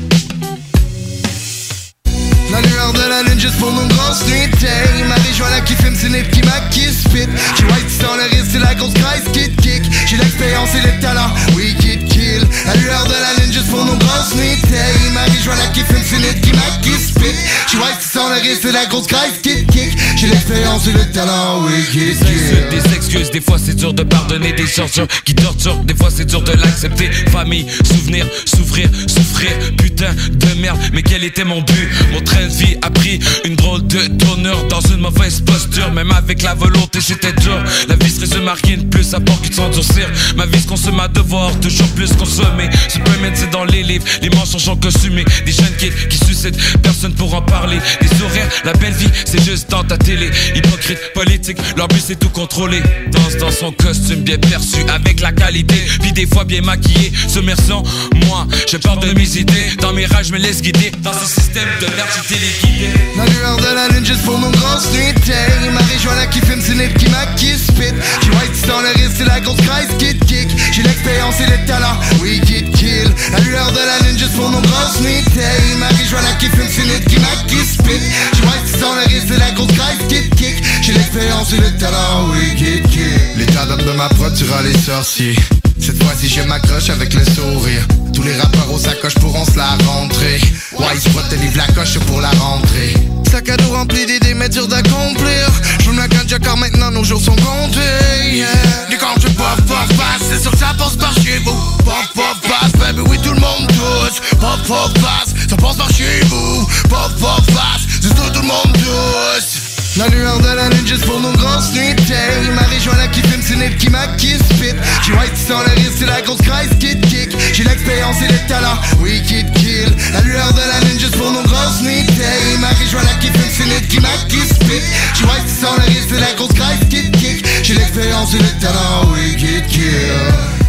La lueur de la lune juste pour nos grosses nuits de Ma région là qui fume, c'est Nip qui m'a qui spit J'ai white sans le risque, c'est la grosse crise kid kick. J'ai l'expérience et le talent, oui kid kill. La lueur de la lune juste pour nos grosses nuits de Ma région là qui fume, c'est Nip qui m'a qui spit J'ai white sans le risque, c'est la grosse crise kid kick. J'ai l'expérience et le talent, oui kid kill. Des excuses, des fois c'est dur de pardonner des tortures qui torturent, des fois c'est dur de l'accepter. Famille, souvenir, souffrir, souffrir, putain de merde, mais quel était mon but? Mon de vie a pris une drôle de tournure dans une mauvaise posture, même avec la volonté c'était dur. La vie se résume à plus à part que de s'endurcir. Ma vie se consomme à devoir, toujours plus consommer. Superman c'est dans les livres, les mensonges sont consumés. Des jeunes kids qui suscitent, personne pour en parler. Des sourires, la belle vie c'est juste dans ta télé. Hypocrite, politique, leur but c'est tout contrôler. Danse dans son costume bien perçu avec la qualité, puis des fois bien maquillé. Submersion, moi, j'ai peur de mes idées. Dans mes rages, je me laisse guider. Dans ce système de merde, téléguidé. La lueur de la lune juste pour nos grosses nuits de Ma région là qui fume, c'est Nip qui m'a qui spit. J'ai white sans le risque, c'est la grosse crise kid kick. J'ai l'expérience et le talent, oui kid kill La lueur de la lune juste pour nos grosses nuits de Ma région là qui fume, c'est Nip qui m'a qui spit. J'ai white sans le risque, c'est la grosse crise kid kick. J'ai l'expérience et le talent, oui kid kill L'état d'homme de ma prod, tu les sorciers. Cette fois-ci je m'accroche avec le sourire. Tous les rappeurs aux sacoches pourront se la rentrer. Wise Prod te livre la coche pour la rentrée. Sac à dos rempli d'idées mais dur d'accomplir. Je me la gagne car maintenant nos jours sont comptés. Du quand je pop pop passe C'est sûr que ça passe par chez vous. Pop pop passe baby oui tout le monde touche Pop pop passe. Ça passe par chez vous. Pop pop passe. C'est tout tout le monde touche La lueur de la lune juste pour nos grosses nuits de Ma région là qui fume, c'est qui m'a qui spit. J'ai white sans le risque, c'est la grosse crise qui kick. J'ai l'expérience et le talent, oui kill. La lueur de la lune juste pour nos nuits de Ma région là qui fume, c'est qui m'a qui spit. J'ai white sans le risque, c'est la grosse crise qui kick. J'ai l'expérience et le talent, oui kill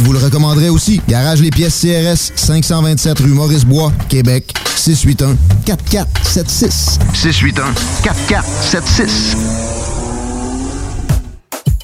vous le recommanderez aussi. Garage les pièces CRS, 527 rue Maurice-Bois, Québec, 681 4476.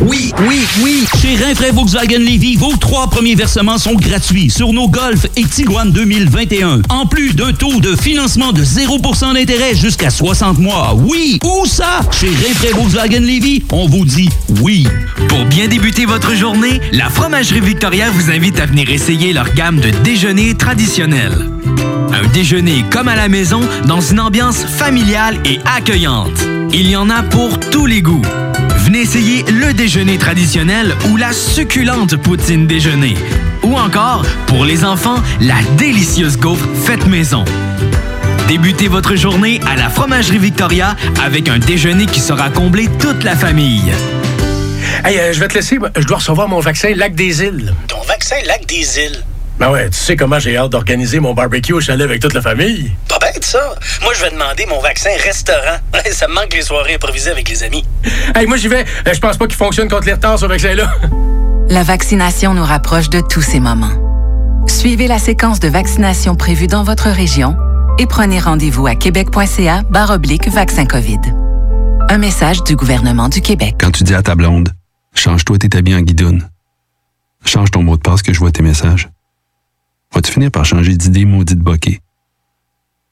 Oui, oui, oui. Chez Rinfraie Volkswagen Levy, vos trois premiers versements sont gratuits sur nos Golf et Tiguan 2021. En plus d'un taux de financement de 0% d'intérêt jusqu'à 60 mois. Oui, où ça? Chez Rinfraie Volkswagen Levy, on vous dit oui. Pour bien débuter votre journée, la Fromagerie Victoria vous invite à venir essayer leur gamme de déjeuners traditionnels. Un déjeuner comme à la maison dans une ambiance familiale et accueillante. Il y en a pour tous les goûts. Venez essayer le déjeuner traditionnel ou la succulente poutine déjeuner. Ou encore, pour les enfants, la délicieuse gaufre faite maison. Débutez votre journée à la Fromagerie Victoria avec un déjeuner qui sera comblé toute la famille. Hey, euh, je vais te laisser. Je dois recevoir mon vaccin Lac des Îles. Ton vaccin Lac des Îles? Ben ouais, tu sais comment j'ai hâte d'organiser mon barbecue au chalet avec toute la famille. Ça. Moi, je vais demander mon vaccin restaurant. [laughs] ça me manque les soirées improvisées avec les amis. Hey, moi, j'y vais. Euh, Je pense pas qu'il fonctionne contre les retards, ce vaccin-là. [laughs] La vaccination nous rapproche de tous ces moments. Suivez la séquence de vaccination prévue dans votre région et prenez rendez-vous à québec.ca oblique vaccin COVID. Un message du gouvernement du Québec. Quand tu dis à ta blonde, change-toi tes habits en guidoune. Change ton mot de passe que je vois tes messages. Vas-tu finir par changer d'idée maudite bokeh?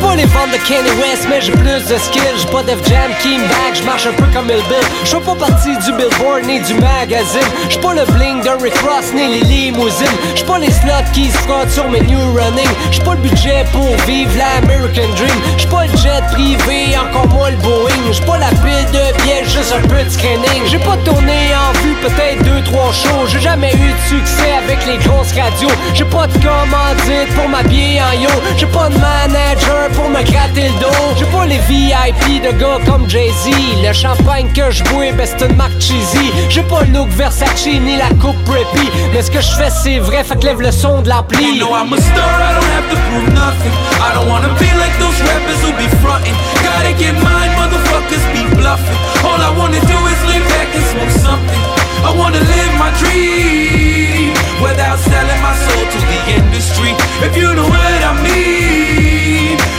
pas les ventes de Kanye West, mais j'ai plus de skills. J'ai pas Def Jam qui me back, j'marche un peu comme Bill Bill. J'fais pas partie du Billboard ni du magazine. J'suis pas le bling de Rick Ross ni les limousines. J'suis pas les slots qui se frottent sur mes new running. J'suis pas le budget pour vivre l'American Dream. J'suis pas le jet privé, encore moins le Boeing. J'suis pas la pile de billets, juste un peu de screening. J'ai pas tourné en vue, peut-être deux, trois shows. J'ai jamais eu de succès avec les grosses radios. J'ai pas de commandite pour m'habiller en yo. J'ai pas de manager pour me gratter le dos. J'ai pas les VIP de gars comme Jay-Z. Le champagne que je bois, ben c'est une marque cheesy. J'ai pas le look Versace ni la coupe preppy. Mais ce que je fais, c'est vrai, fait que lève le son de l'ampli. You know I'm a star, I don't have to prove nothing. I don't wanna be like those rappers who be frontin'. Gotta get mine, motherfuckers be bluffing. All I wanna do is lean back and smoke something. I wanna live my dream without selling my soul to the industry. If you know what I mean.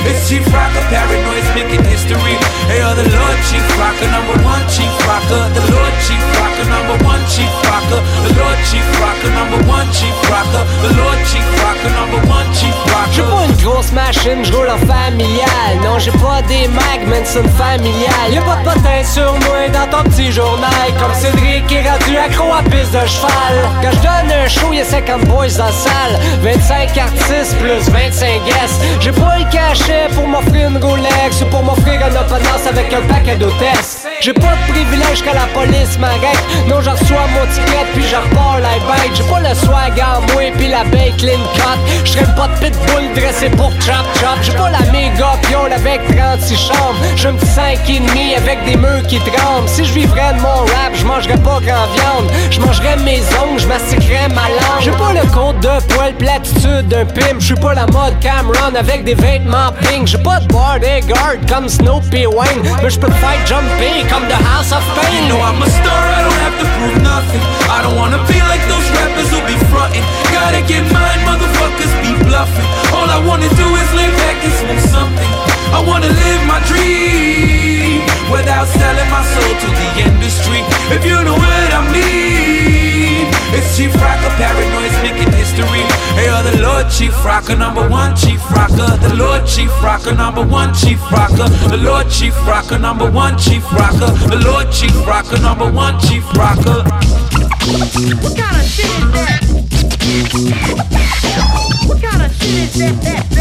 It's Chief Rocker, paranoid's making history? Hey, oh, the Lord Chief Rocker, number one Chief Rocker. The Lord Chief Rocker, number one Chief Rocker. The Lord Chief Rocker, number one Chief Rocker. The Lord Chief Rocker, number one Chief Rocker. J'ai pas une grosse machine, je roule en familial. Non, j'ai pas des mags, mais une familiale. Y'a pas de potin sur moi dans ton petit journal. Comme Cédric qui est rendu accro à piste de cheval. Quand je donne un show, y'a 50 boys dans la salle. 25 artistes plus 25 guests. J'ai pas le cas pour m'offrir une Rolex ou pour m'offrir un openness avec un paquet d'hôtesses. J'ai pas de privilège que la police m'arrête. Non, j'en reçois mon ticket puis j'en repars la bête. J'ai pas le swag en moi puis la bake clean cut. Pas de pitbull dressé pour chop chop. J'ai pas la méga piole avec 36 chambres. J'ai un petit 5 et demi avec des murs qui tremblent. Si je vivrais de mon rap, je pas grand viande. Je mes ongles, je ma langue. J'ai pas le compte de poil platitude d'un pimp. Je suis pas la mode Cameron avec des vêtements pink. J'ai pas de bodyguard comme Snoopy Wayne. Mais je peux te faire jumper comme The House of Pain. Know I'm a star, I don't have to prove nothing. I don't wanna be like those rappers who be frontin'. Gotta get mine, motherfuckers be bluffing. All I wanna do is lay back and smoke something. I wanna live my dream without selling my soul Lord Chief Rocker, number one Chief Rocker. The Lord Chief Rocker, number one Chief Rocker. The Lord Chief Rocker, number one Chief Rocker. What kind of shit is that? What kind of shit is that? that,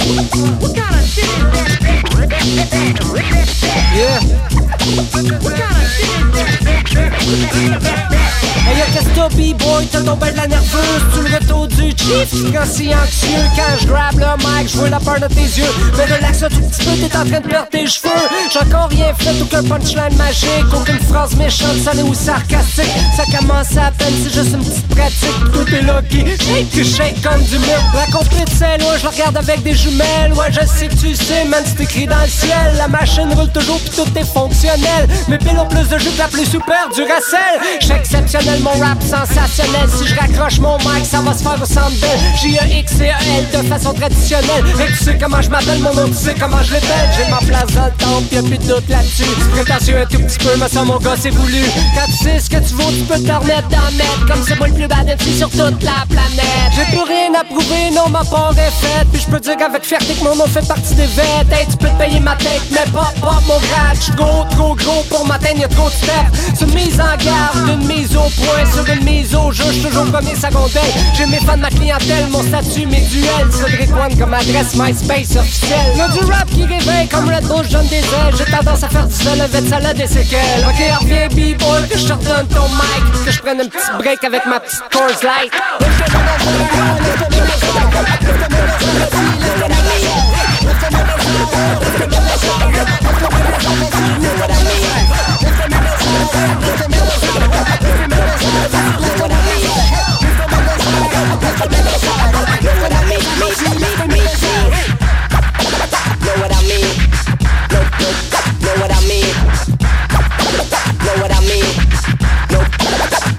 What kind of shit is B-boy? T'as tombé de la nerveuse, tu le retour du chief. Quand si anxieux, quand je grab le mic, je vois la peur de tes yeux. Mais relax un tout petit peu, t'es en train de perdre tes cheveux. J'ai encore rien fait, aucun punchline magique, aucune phrase méchante, salée ou sarcastique. Ça commence à peine, c'est juste une petite pratique. Tout est lucky, shake, tu shake comme du milk. La compris de Saint-Loin, je la regarde avec des Ouais, je sais que tu sais, man, c'est écrit dans le ciel. La machine roule toujours, pis tout est fonctionnel. Mes piles ont plus de jus la plus super du Racel. J'suis exceptionnel, mon rap sensationnel. Si je raccroche mon mic, ça va se faire au belle. J-E-X et E-L de façon traditionnelle. Et tu sais comment je m'appelle, mon nom, tu sais comment je l'appelle. J'ai ma place dans le temple, y'a plus de doute là-dessus. Prétentieux un tout petit peu, mais ça, mon gars, c'est voulu. Quand tu sais ce que tu vaux, tu peux te remettre le mettre. Comme c'est moi le plus bad sur toute la planète. J'ai plus rien à prouver, non, ma part est faite. Puis je peux dire qu'avec fierté que mon nom fait partie des vêtements. Tu peux te payer ma tête, mais pas, pas mon grade. J'suis gros, trop gros pour m'atteindre, y'a trop de steps. C'est une mise en garde, une mise au point, sur une mise au jeu. J'suis toujours premier secondaire. J'ai mes fans, ma clientèle, mon statut, mes duels. Cédric One comme adresse MySpace officielle. Y'a du rap qui réveille comme Red Bull, je donne des ailes. J'ai tendance à faire du seul avec salade des séquelles. Ok, reviens, B-boy, que je te ton mic. Que je prenne un petit break avec ma petite Coors Light.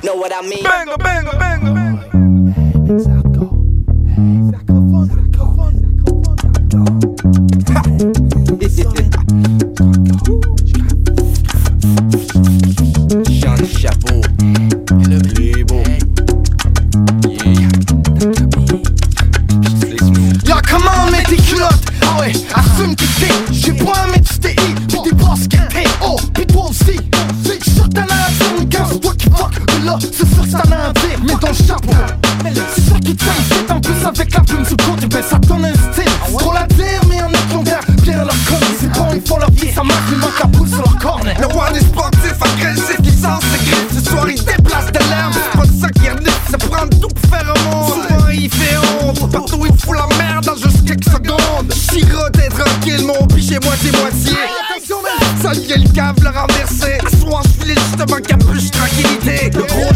Know what t'en as un. Mets ton chapeau. C'est ça qui fait c'est en plus avec la plume sous le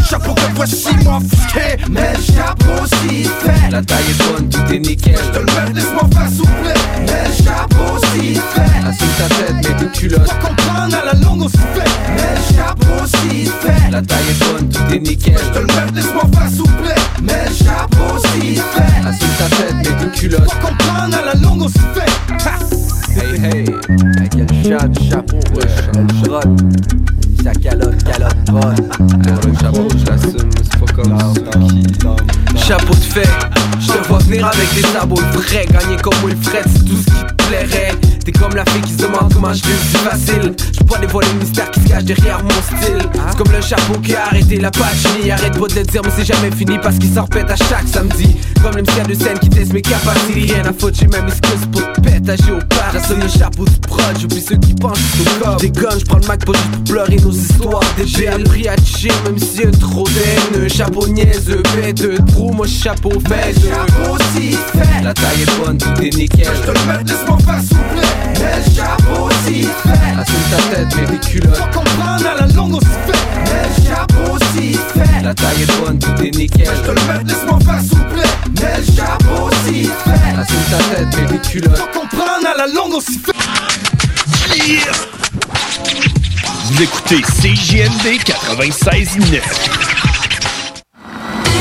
chapeau que voici moi offusqué Mais le chapeau s'il fait. La taille est bonne, tout est nickel. Je te le mets, laisse-moi faire souffler. Mais le chapeau s'il fait. Assume ta tête, mets tes culottes. Faut comprendre à la longue on souffle Mais le chapeau s'il fait. La taille est bonne, tout est nickel. Je te le mets, laisse-moi faire souffler. Mais le chapeau s'il fait. Assume ta tête, mets tes culottes. Faut comprendre à la longue on souffle Hey hey, avec le chat chapeau, wesh, elle Sa calotte, calotte. Le chapeau, je l'assume, c'est pas comme. Chapeau de fait, je te vois venir avec des sabots frais, gagner comme Wilfred, c'est tout ce qui te plairait. T'es comme la fille qui se demande comment je vis si facile. Pas dévoiler le mystère qui se cache derrière mon style. C'est comme le chapeau qui a arrêté la patchnie. Arrête pas de le dire, mais c'est jamais fini parce qu'il s'en repète à chaque samedi. Comme le MC de scène qui teste mes capacités. Rien à foutre, j'ai même excuse pour te pétager au par. J'assume le chapeau du prod, j'oublie ceux qui pensent au corps. Des guns, j'prends le Mac pour pleurer nos histoires. J'ai appris à chier même s'il y a trop d'haine. Chapeau niaiseux, bête de trou, moi chapeau fait. Chapeau si fait. La taille est bonne, tout est nickel. Je te le mets, laisse-moi faire plaît. Mais chapeau si fait. Assume ta tête, mets des culottes. Faut comprendre à la longue on se fait. Mais chapeau si fait. La taille est bonne, tout est nickel. Je te le mets, laisse-moi faire s'il vous plaît. Mais chapeau si fait. Assume ta tête, mets des culottes. Faut comprendre à la longue on s'y fait. Vous écoutez CJMD 96.9.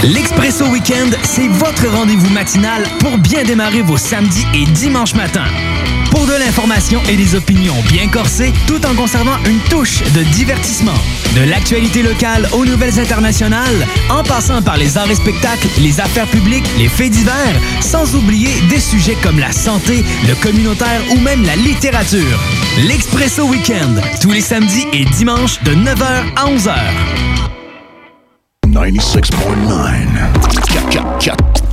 L'Expresso Weekend, c'est votre rendez-vous matinal pour bien démarrer vos samedis et dimanches matins. L'information et des opinions bien corsées, tout en conservant une touche de divertissement. De l'actualité locale aux nouvelles internationales, en passant par les arts et spectacles, les affaires publiques, les faits divers, sans oublier des sujets comme la santé, le communautaire ou même la littérature. L'Expresso Weekend, tous les samedis et dimanches de 9h à 11h. 96.9.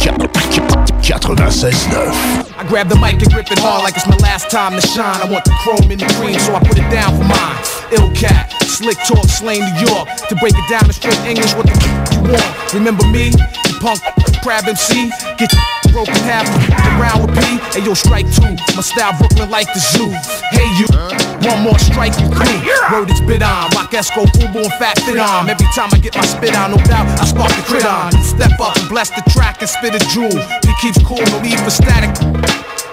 I grab the mic and grip it hard like it's my last time to shine. I want the chrome in the cream, so I put it down for mine. Ill cat, slick talk, slain New York. To break it down in straight English, what the you want? Remember me? You punk crab MC? Get broken half around with P. Hey yo, strike two. My style Brooklyn like the zoo. Hey you, one more strike you through. Word is bit on. Rock Esco, Fubu, and Fat Fit on. Every time I get my spit on, no doubt I spark the crit on. Step up and bless the track and spit a jewel. He keeps cool, no need for static.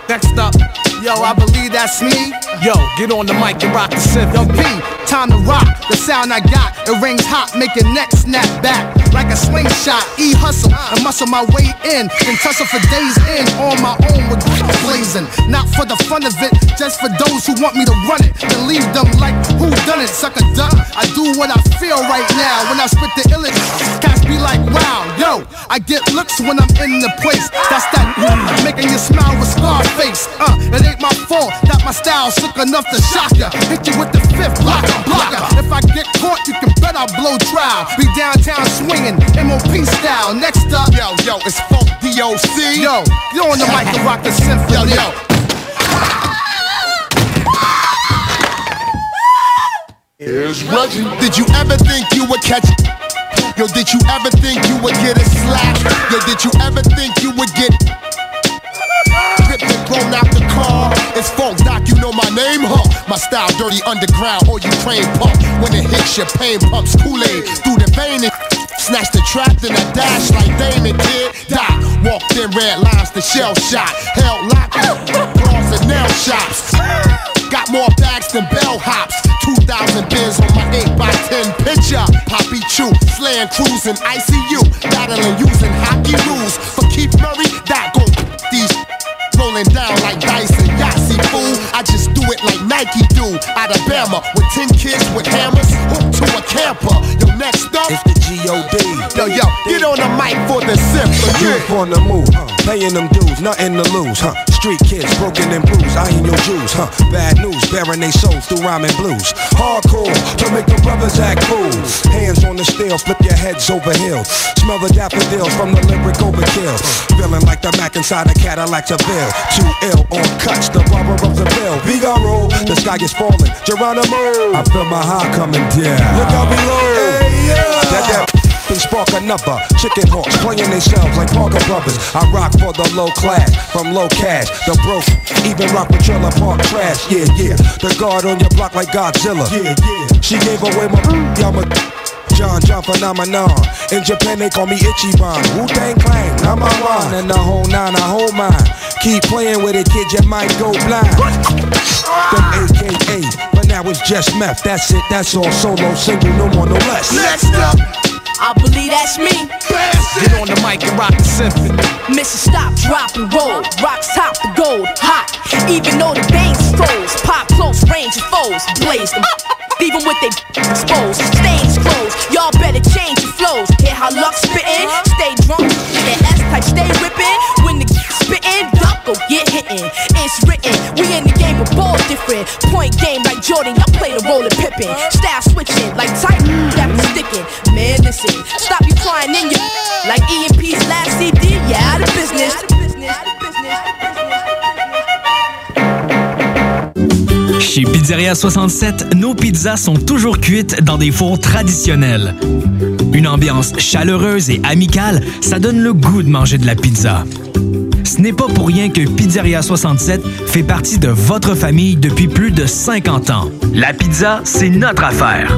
Next up, yo, I believe that's me. Yo, get on the mic and rock the synth. Yo, P, time to rock. The sound I got, it rings hot, make your neck snap back like a slingshot. E hustle and muscle my way in, then tussle for days in on my own with blazing. Not for the fun of it, just for those who want me to run it. Then leave them like who done it, suck a duck. I do what I feel right now when I spit the illest. Cats be like, wow, yo, I get looks when I'm in the place. That's that making you smile with Scarface. Uh, it ain't my fault that my style's sick enough to shock ya. Hit you with the fifth blocker, blocker. If I get caught, you can bet I'll blow trial. Be downtown swinging, MOP style. Next up, yo, yo, it's Funk DOC. Yo, you on the mic to rock the symphony. Yo, yo. Here's Reggie. Did you ever think you would catch Yo, did you ever think you would get a slap? Yo, did you ever think you would get Ripped and thrown out the car. It's Funk Doc, you know my name, huh? My style dirty underground, or you train pump. When it hits your pain pumps Kool-Aid through the vein and snatch the trap, then I dash like Damon did. Doc walked in red lines the shell shot, held lock, bras and nail shops. Got more bags than bell hops. 2,000 bins on my 8x10 picture. Poppy Chew, slaying crews in ICU. Battling using hockey rules. For Keith Murray, that gon' these rolling down like Yahtzee, fool. I just do it like Nike do. Alabama with 10 kids with hammers hooked to a camper. Yo, next up, G.O.D. Yo, yo, get on the mic for the symphony. Youth on the move, paying them dues, nothing to lose, huh? Street kids broken and bruised, I ain't your Jews, huh? Bad news, bearing they souls through rhyming blues. Hardcore to make the brothers act fools. Hands on the steel, flip your heads over hill. Smell the daffodils from the lyric overkill. Feeling like the Mac inside a Cadillac Seville. Too ill on cuts, the barber of the bill. Vigaro, the sky is falling. Geronimo, I feel my heart coming down. Look out below. Hey, yeah. That, that and spark another. Chicken hawks playing themselves like Parker Brothers. I rock for the low class, from low cash, the broke. Even rock with trailer park trash. Yeah, yeah. The guard on your block like Godzilla. Yeah, yeah. She gave away my I'm a John John phenomenon. In Japan they call me Ichiban. Wu Tang Clan, number one. And the whole nine, I hold mine. Keep playing with it, kid, you might go blind. Them AKA, but now it's just meth. That's it, that's all solo, single, no more, no less. Next up. I believe that's me. Get on the mic and rock the symphony. Mission stop, drop and roll. Rocks top the gold, hot. Even though the bang strolls, pop close range of foes, blaze them. Even with they exposed, stains closed. Y'all better change your flows. Hear how luck spittin', stay drunk. That S type stay whippin'. When the spittin', duck go get hittin'. It's written, we in the game of ball different. Point game like Jordan, y'all play the role of Pippin. Style switchin' like Titan, that was stickin'. Chez Pizzeria 67, nos pizzas sont toujours cuites dans des fours traditionnels. Une ambiance chaleureuse et amicale, ça donne le goût de manger de la pizza. Ce n'est pas pour rien que Pizzeria 67 fait partie de votre famille depuis plus de 50 ans. La pizza, c'est notre affaire.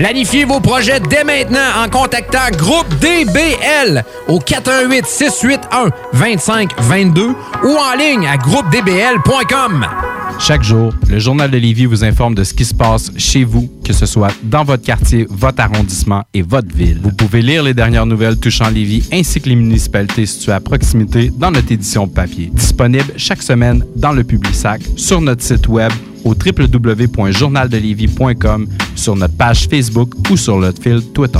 Planifiez vos projets dès maintenant en contactant Groupe DBL au 418 681 2522 ou en ligne à groupedbl.com. Chaque jour, le Journal de Lévis vous informe de ce qui se passe chez vous, que ce soit dans votre quartier, votre arrondissement et votre ville. Vous pouvez lire les dernières nouvelles touchant Lévis ainsi que les municipalités situées à proximité dans notre édition papier. Disponible chaque semaine dans le Publisac, sur notre site web au www.journaldelévis.com, sur notre page Facebook ou sur notre fil Twitter.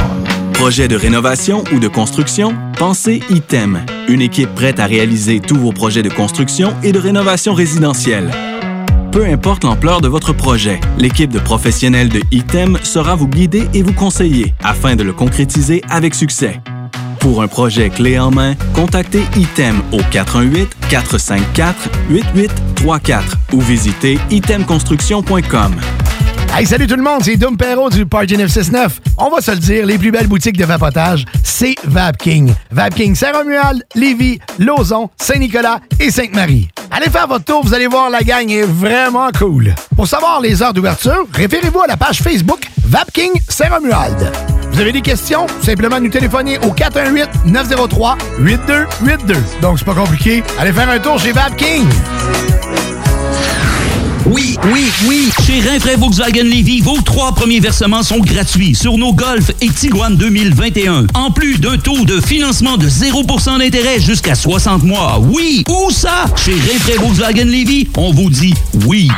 Projet de rénovation ou de construction? Pensez ITEM, une équipe prête à réaliser tous vos projets de construction et de rénovation résidentielle. Peu importe l'ampleur de votre projet, l'équipe de professionnels de ITEM sera vous guider et vous conseiller afin de le concrétiser avec succès. Pour un projet clé en main, contactez ITEM au 418-454-8834 ou visitez itemconstruction.com. Hey, salut tout le monde, c'est Dom Perrault du Party 969. On va se le dire, les plus belles boutiques de vapotage, c'est Vapking. Vapking Saint-Romuald, Lévis, Lauson, Saint-Nicolas et Sainte-Marie. Allez faire votre tour, vous allez voir, la gang est vraiment cool. Pour savoir les heures d'ouverture, référez-vous à la page Facebook Vapking Saint-Romuald. Vous avez des questions? Simplement nous téléphoner au 418-903-8282. Donc, c'est pas compliqué. Allez faire un tour chez Vapking. Oui, oui, oui. Chez Rinfraie Volkswagen Levy, vos trois premiers versements sont gratuits sur nos Golf et Tiguan 2021. En plus d'un taux de financement de 0% d'intérêt jusqu'à 60 mois. Oui, où ça? Chez Rinfraie Volkswagen Levy, on vous dit oui.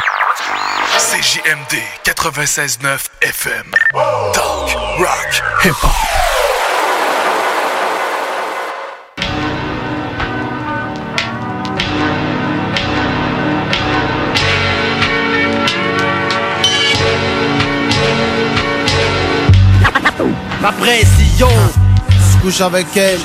CJMD 96.9 FM. Talk, rock, hip-hop. Ma pression, je couche avec elle,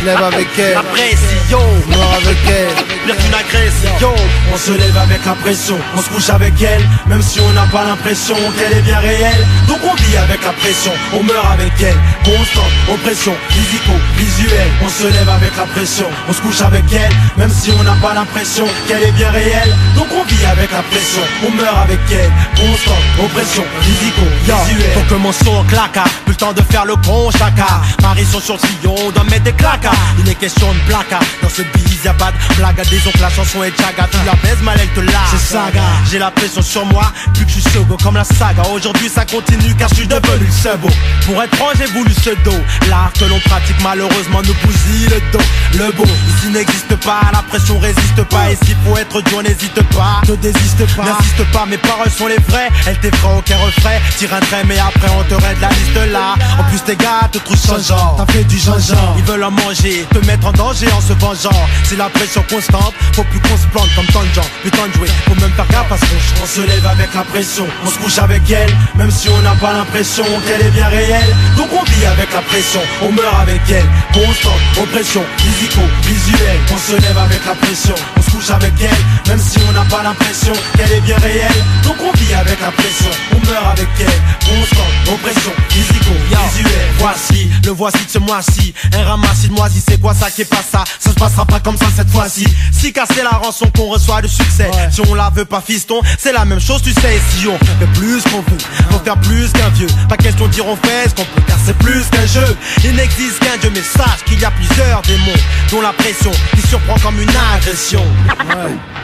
je lève avec elle, ma pression, mort avec elle, pire qu'une agression. On se lève avec la pression, on se couche avec elle, même si on n'a pas l'impression qu'elle est bien réelle. Donc on vit avec la pression, on meurt avec elle. Constante, oppression, physico-visuelle. On se lève avec la pression, on se couche avec elle, même si on n'a pas l'impression qu'elle est bien réelle. Donc on vit avec la pression, on meurt avec elle. Constante, oppression, physico-visuelle. Faut que mon son claque, plus le temps de faire le con chacun. Marie sont sur le sillon, on doit mettre des claques. Il est question de placa, dans ce bise y'a pas de blague. Disons que la chanson est jaga, tu la baises mal, elle te lâche. C'est saga. J'ai la pression sur moi, plus que je suis sogo comme la saga. Aujourd'hui ça continue car je suis devenu le sebo. Pour être franc, j'ai voulu ce dos. L'art que l'on pratique malheureusement nous bousille le dos. Le beau, ici n'existe pas, la pression résiste pas. Et s'il faut être dur, n'hésite pas. Ne désiste pas. N'insiste pas, mes paroles sont les vraies. Elles t'effraient aucun refrain. Tire un trait, mais après on te raide la liste là. En plus, tes gars te trouvent sans genre. T'as fait du genre Ils veulent en te mettre en danger en se vengeant. C'est la pression constante, faut plus qu'on se plante comme tant de gens. Putain de jouer, faut même faire gaffe On se lève avec la pression, on se couche avec elle, même si on n'a pas l'impression qu'elle est bien réelle. Donc on vit avec la pression, on meurt avec elle. Constante, oppression, physico, visuelle. On se lève avec la pression, on se couche avec elle, même si on n'a pas l'impression qu'elle est bien réelle. Donc on vit avec la pression, on meurt avec elle. Constante, oppression, physico, visuelle. Voici, le voici de ce mois-ci Un ramassis de moisis, c'est quoi ça qui est pas ça Ça se passera pas comme ça cette fois-ci. Si casser la rançon qu'on reçoit du succès. Si on la veut pas fiston, c'est la même chose tu sais. Si on fait plus qu'on peut, faut faire plus qu'un vieux. Pas question de dire on fait ce qu'on peut, car c'est plus qu'un jeu. Il n'existe qu'un dieu, mais sache qu'il y a plusieurs démons, dont la pression qui surprend comme une agression.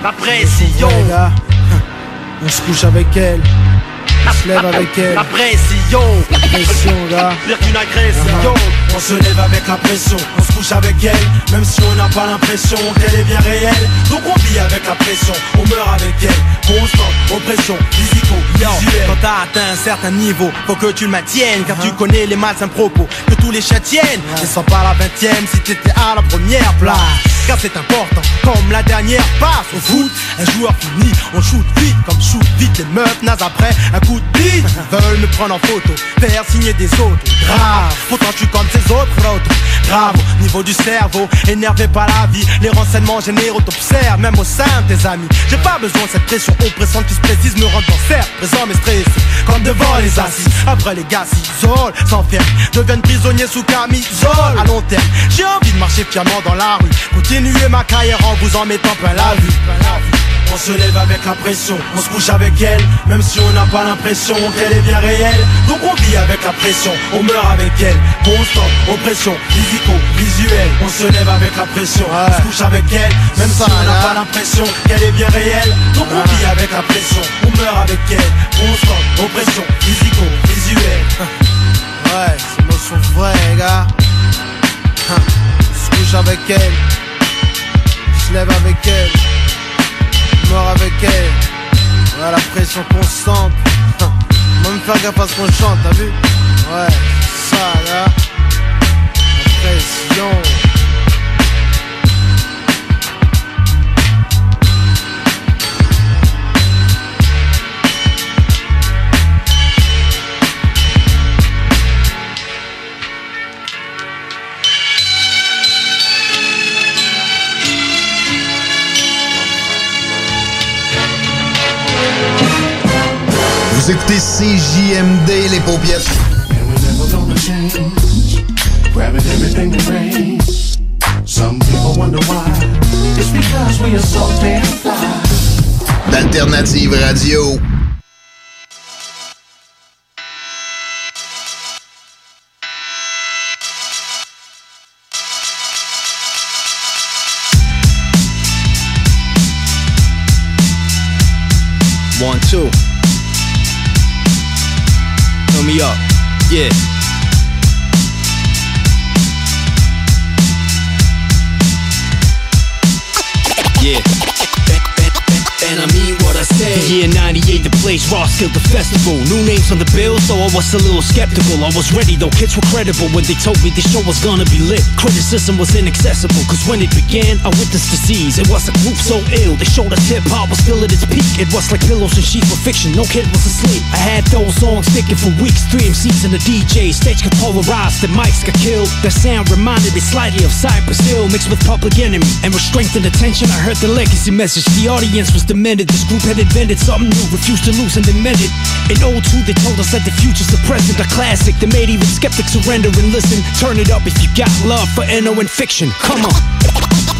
La pression. [laughs] On se couche avec elle. On se lève avec elle. La pression. La pression, gars. Pire qu'une agression. On se lève avec la pression. On se couche avec elle. Même si on n'a pas l'impression qu'elle est bien réelle. Donc on vit avec la pression. On meurt avec elle. Constante, oppression, physico, visuelle. Quand t'as atteint un certain niveau, faut que tu le maintiennes. Car tu connais les malsains propos que tous les chiens tiennent. Ne sont pas la vingtième si t'étais à la première place. Car c'est important, comme la dernière passe au foot. Un joueur fini, on shoot vite, comme shoot vite les meufs nazes après un coup Veulent me prendre en photo, faire signer des autres. Grave, pourtant je suis comme ces autres autres. Grave, au niveau du cerveau, énervé par la vie. Les renseignements généraux t'observent, même au sein de tes amis. J'ai pas besoin de cette pression oppressante qui se précise, me rend dans cercle, présent mais stressé. Comme devant les assises, après les gars s'isolent, s'enferment, deviennent prisonniers sous camisole. À long terme, j'ai envie de marcher fièrement dans la rue. Continuer ma carrière en vous en mettant plein la vue. On se lève avec la pression, on se couche avec elle, même si on n'a pas l'impression qu'elle est bien réelle. Donc on vit avec la pression, on meurt avec elle. Constant, oppression, physico, visuelle. On se lève avec la pression, on se couche avec elle, même si on n'a pas l'impression qu'elle est bien réelle. Donc on vit avec la pression, on meurt avec elle. Constant, oppression, physico, visuelle. [laughs] Ouais, ces mots sont vrais, gars. On se couche avec elle. Je lève avec elle. Meurs avec elle. La pression constante. Hein, On va me faire gaffe à ce qu'on chante, t'as vu? Ouais, ça, gars. La pression. Vous écoutez CJMD, les paupiètes. Grabbing everything Yeah. Yeah. And I mean what I say. The year 98, the place Roskilde the festival. New names on the bill, so I was a little skeptical. I was ready though, kids were credible when they told me the show was gonna be lit. Criticism was inaccessible, cause when it began, I witnessed disease. It was a group so ill, they showed us hip hop was still at its peak. It was like pillows and sheets were fiction, no kid was asleep. I had those songs sticking for weeks, three MCs and a DJ. Stage got polarized, the mics got killed. The sound reminded me slightly of Cypress Hill mixed with Public Enemy. And with strength and attention, I heard the legacy message. The audience was demented. This group had invented something new, refused to lose and admit it. An In 02, they told us that the future's the present, a classic that made even skeptics surrender and listen. Turn it up if you got love for NO and fiction. Come on.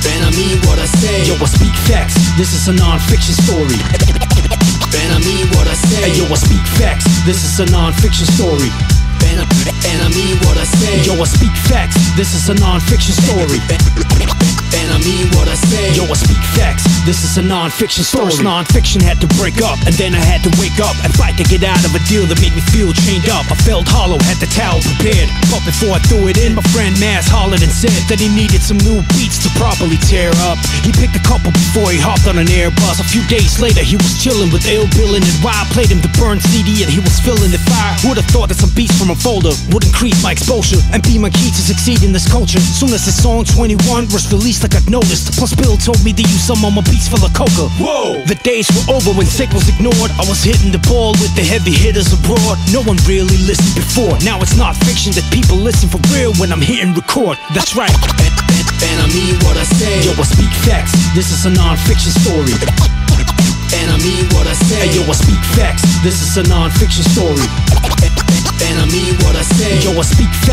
And I mean what I say. Yo, I speak facts. This is a non-fiction story. And I mean what I say. Hey, yo, I speak facts. This is a non-fiction story. And I, mean what I say. Yo, I speak facts. This is a non-fiction story. And I mean what I say. Yo, I speak facts. This is a non-fiction story. First non-fiction had to break up, and then I had to wake up and fight to get out of a deal that made me feel chained up. I felt hollow, had the towel prepared, but before I threw it in, my friend Mass hollered and said that he needed some new beats to properly tear up. He picked a couple before he hopped on an Airbus. A few days later, he was chilling with Ill Billin' and Why I played him the burn CD, and he was feeling the fire. Who Would've thought that some beats from a folder would increase my exposure and be my key to succeed in this culture. Soon as the song 21 was released, I got noticed. Plus, Bill told me to use some on my beats full of coca. Whoa! The days were over when sick was ignored. I was hitting the ball with the heavy hitters abroad. No one really listened before. Now it's not fiction that people listen for real when I'm hitting record. That's right. And, and, and I mean what I say. Yo, I speak facts. This is a non-fiction story. And I mean what I say. Hey, yo, I speak facts. This is a non-fiction story. Mean what I say. Yo, I speak facts.